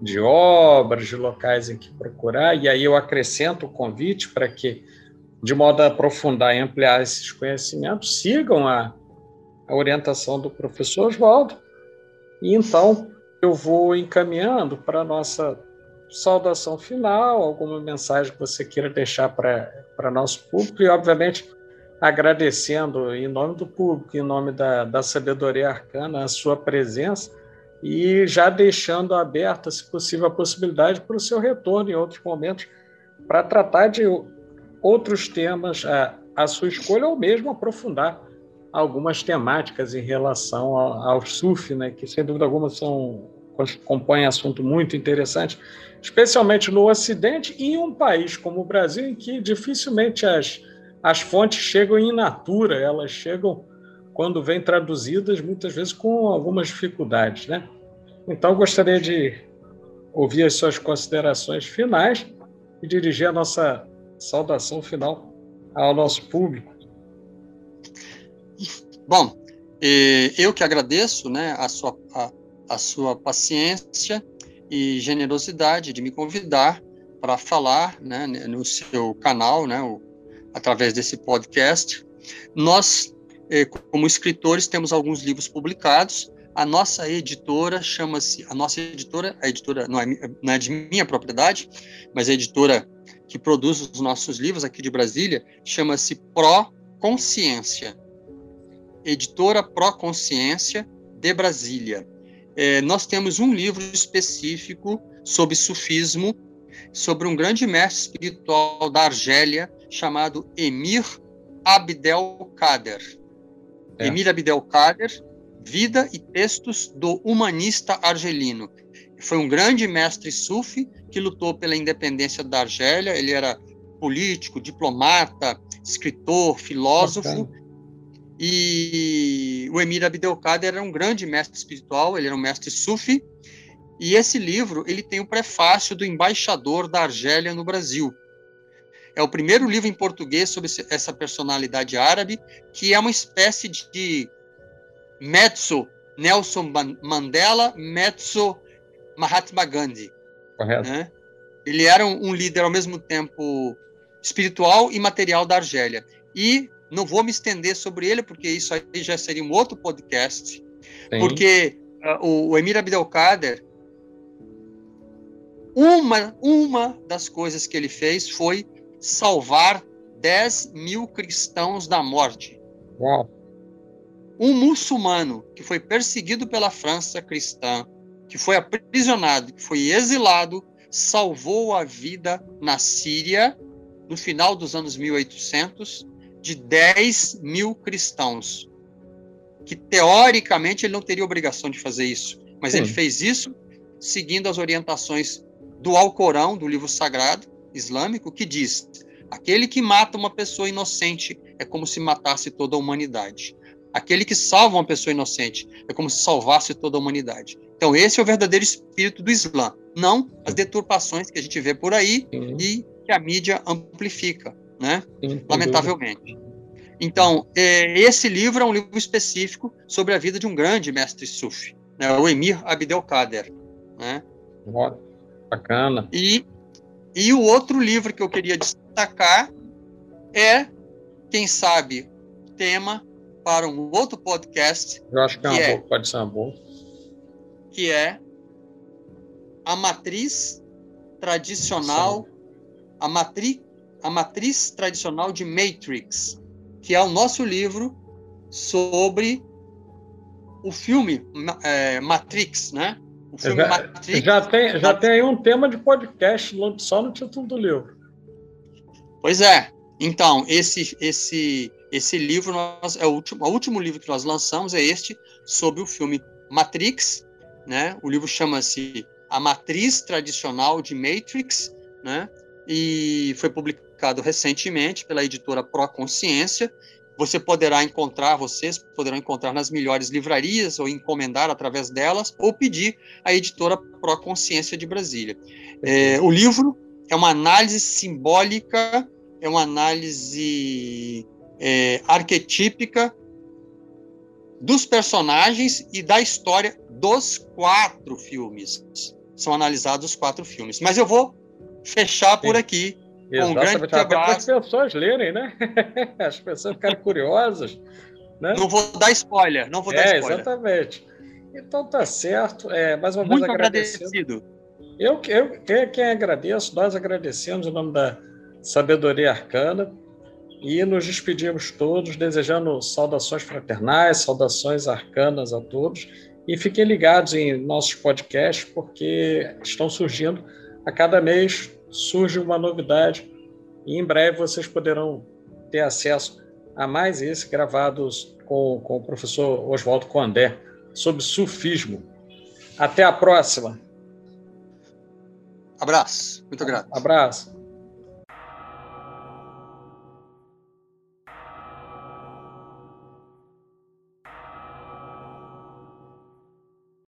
[SPEAKER 1] de obras, de locais em que procurar, e aí eu acrescento o convite para que de modo a aprofundar e ampliar esses conhecimentos, sigam a, a orientação do professor Oswaldo. E então eu vou encaminhando para a nossa saudação final, alguma mensagem que você queira deixar para nosso público e, obviamente, agradecendo em nome do público, em nome da, da sabedoria arcana, a sua presença e já deixando aberta, se possível, a possibilidade para o seu retorno em outros momentos para tratar de outros temas à sua escolha ou mesmo aprofundar algumas temáticas em relação ao, ao surf, né, que sem dúvida alguma são compõem assunto muito interessante, especialmente no Ocidente e em um país como o Brasil, em que dificilmente as, as fontes chegam em natura, elas chegam quando vêm traduzidas, muitas vezes com algumas dificuldades. Né? Então, gostaria de ouvir as suas considerações finais e dirigir a nossa saudação final ao nosso público.
[SPEAKER 2] Bom, eu que agradeço né, a, sua, a, a sua paciência e generosidade de me convidar para falar né, no seu canal, né, através desse podcast. Nós, como escritores, temos alguns livros publicados. A nossa editora chama-se, a nossa editora, a editora não é, não é de minha propriedade, mas a editora que produz os nossos livros aqui de Brasília, chama-se Pro Consciência. Editora Pro Consciência de Brasília. É, nós temos um livro específico sobre sufismo, sobre um grande mestre espiritual da Argélia, chamado Emir Abdel Kader. É. Emir Abdel Kader, Vida e Textos do Humanista Argelino. Foi um grande mestre sufi que lutou pela independência da Argélia. Ele era político, diplomata, escritor, filósofo. E o Emir Abdelkader era um grande mestre espiritual, ele era um mestre sufi. E esse livro, ele tem o prefácio do embaixador da Argélia no Brasil. É o primeiro livro em português sobre essa personalidade árabe, que é uma espécie de mezzo Nelson Mandela, mezzo Mahatma Gandhi. Correto. Né? Ele era um, um, líder ao mesmo tempo espiritual e material da Argélia. E não vou me estender sobre ele, porque isso aí já seria um outro podcast. Sim. Porque uh, o, o Emir Abdelkader, uma, uma das coisas que ele fez foi salvar 10 mil cristãos da morte. Uau. Um muçulmano que foi perseguido pela França cristã, que foi aprisionado, que foi exilado, salvou a vida na Síria, no final dos anos 1800, de 10 mil cristãos. Que teoricamente ele não teria obrigação de fazer isso, mas Sim. ele fez isso seguindo as orientações do Alcorão, do livro sagrado islâmico, que diz: aquele que mata uma pessoa inocente é como se matasse toda a humanidade. Aquele que salva uma pessoa inocente é como se salvasse toda a humanidade. Então, esse é o verdadeiro espírito do Islã, não as deturpações que a gente vê por aí Sim. e que a mídia amplifica, né? Sim, Lamentavelmente. Então, é, esse livro é um livro específico sobre a vida de um grande mestre sufi, né? o Emir Abdelkader, né?
[SPEAKER 1] Bacana.
[SPEAKER 2] E, e o outro livro que eu queria destacar é, quem sabe, tema para um outro podcast.
[SPEAKER 1] Eu acho que, é que é, boa, pode ser uma boa
[SPEAKER 2] que é a matriz tradicional, a matriz, a matriz tradicional de Matrix, que é o nosso livro sobre o filme é, Matrix, né? O
[SPEAKER 1] filme já, Matrix. Já tem, já tem aí um tema de podcast só no título do livro.
[SPEAKER 2] Pois é. Então, esse, esse, esse livro nós, é o último, o último livro que nós lançamos é este sobre o filme Matrix, né? O livro chama-se A Matriz Tradicional de Matrix, né? E foi publicado recentemente pela editora Proconsciência. Você poderá encontrar, vocês poderão encontrar nas melhores livrarias ou encomendar através delas ou pedir à editora Proconsciência de Brasília. É, o livro é uma análise simbólica, é uma análise é, arquetípica dos personagens e da história dos quatro filmes. São analisados os quatro filmes. Mas eu vou fechar por aqui.
[SPEAKER 1] Com um grande abraço. para as pessoas lerem, né? [LAUGHS] As pessoas ficarem curiosas. Né?
[SPEAKER 2] Não vou dar spoiler, não vou dar
[SPEAKER 1] é, spoiler. Exatamente. Então tá certo. É, mais uma
[SPEAKER 2] Muito
[SPEAKER 1] vez
[SPEAKER 2] agradecido.
[SPEAKER 1] Eu, eu quem, quem agradeço, nós agradecemos em nome da Sabedoria Arcana e nos despedimos todos, desejando saudações fraternais, saudações arcanas a todos. E fiquem ligados em nossos podcasts, porque estão surgindo a cada mês surge uma novidade e em breve vocês poderão ter acesso a mais esse gravados com, com o professor Oswaldo Condé sobre sufismo. Até a próxima.
[SPEAKER 2] Abraço. Muito grato.
[SPEAKER 1] Abraço.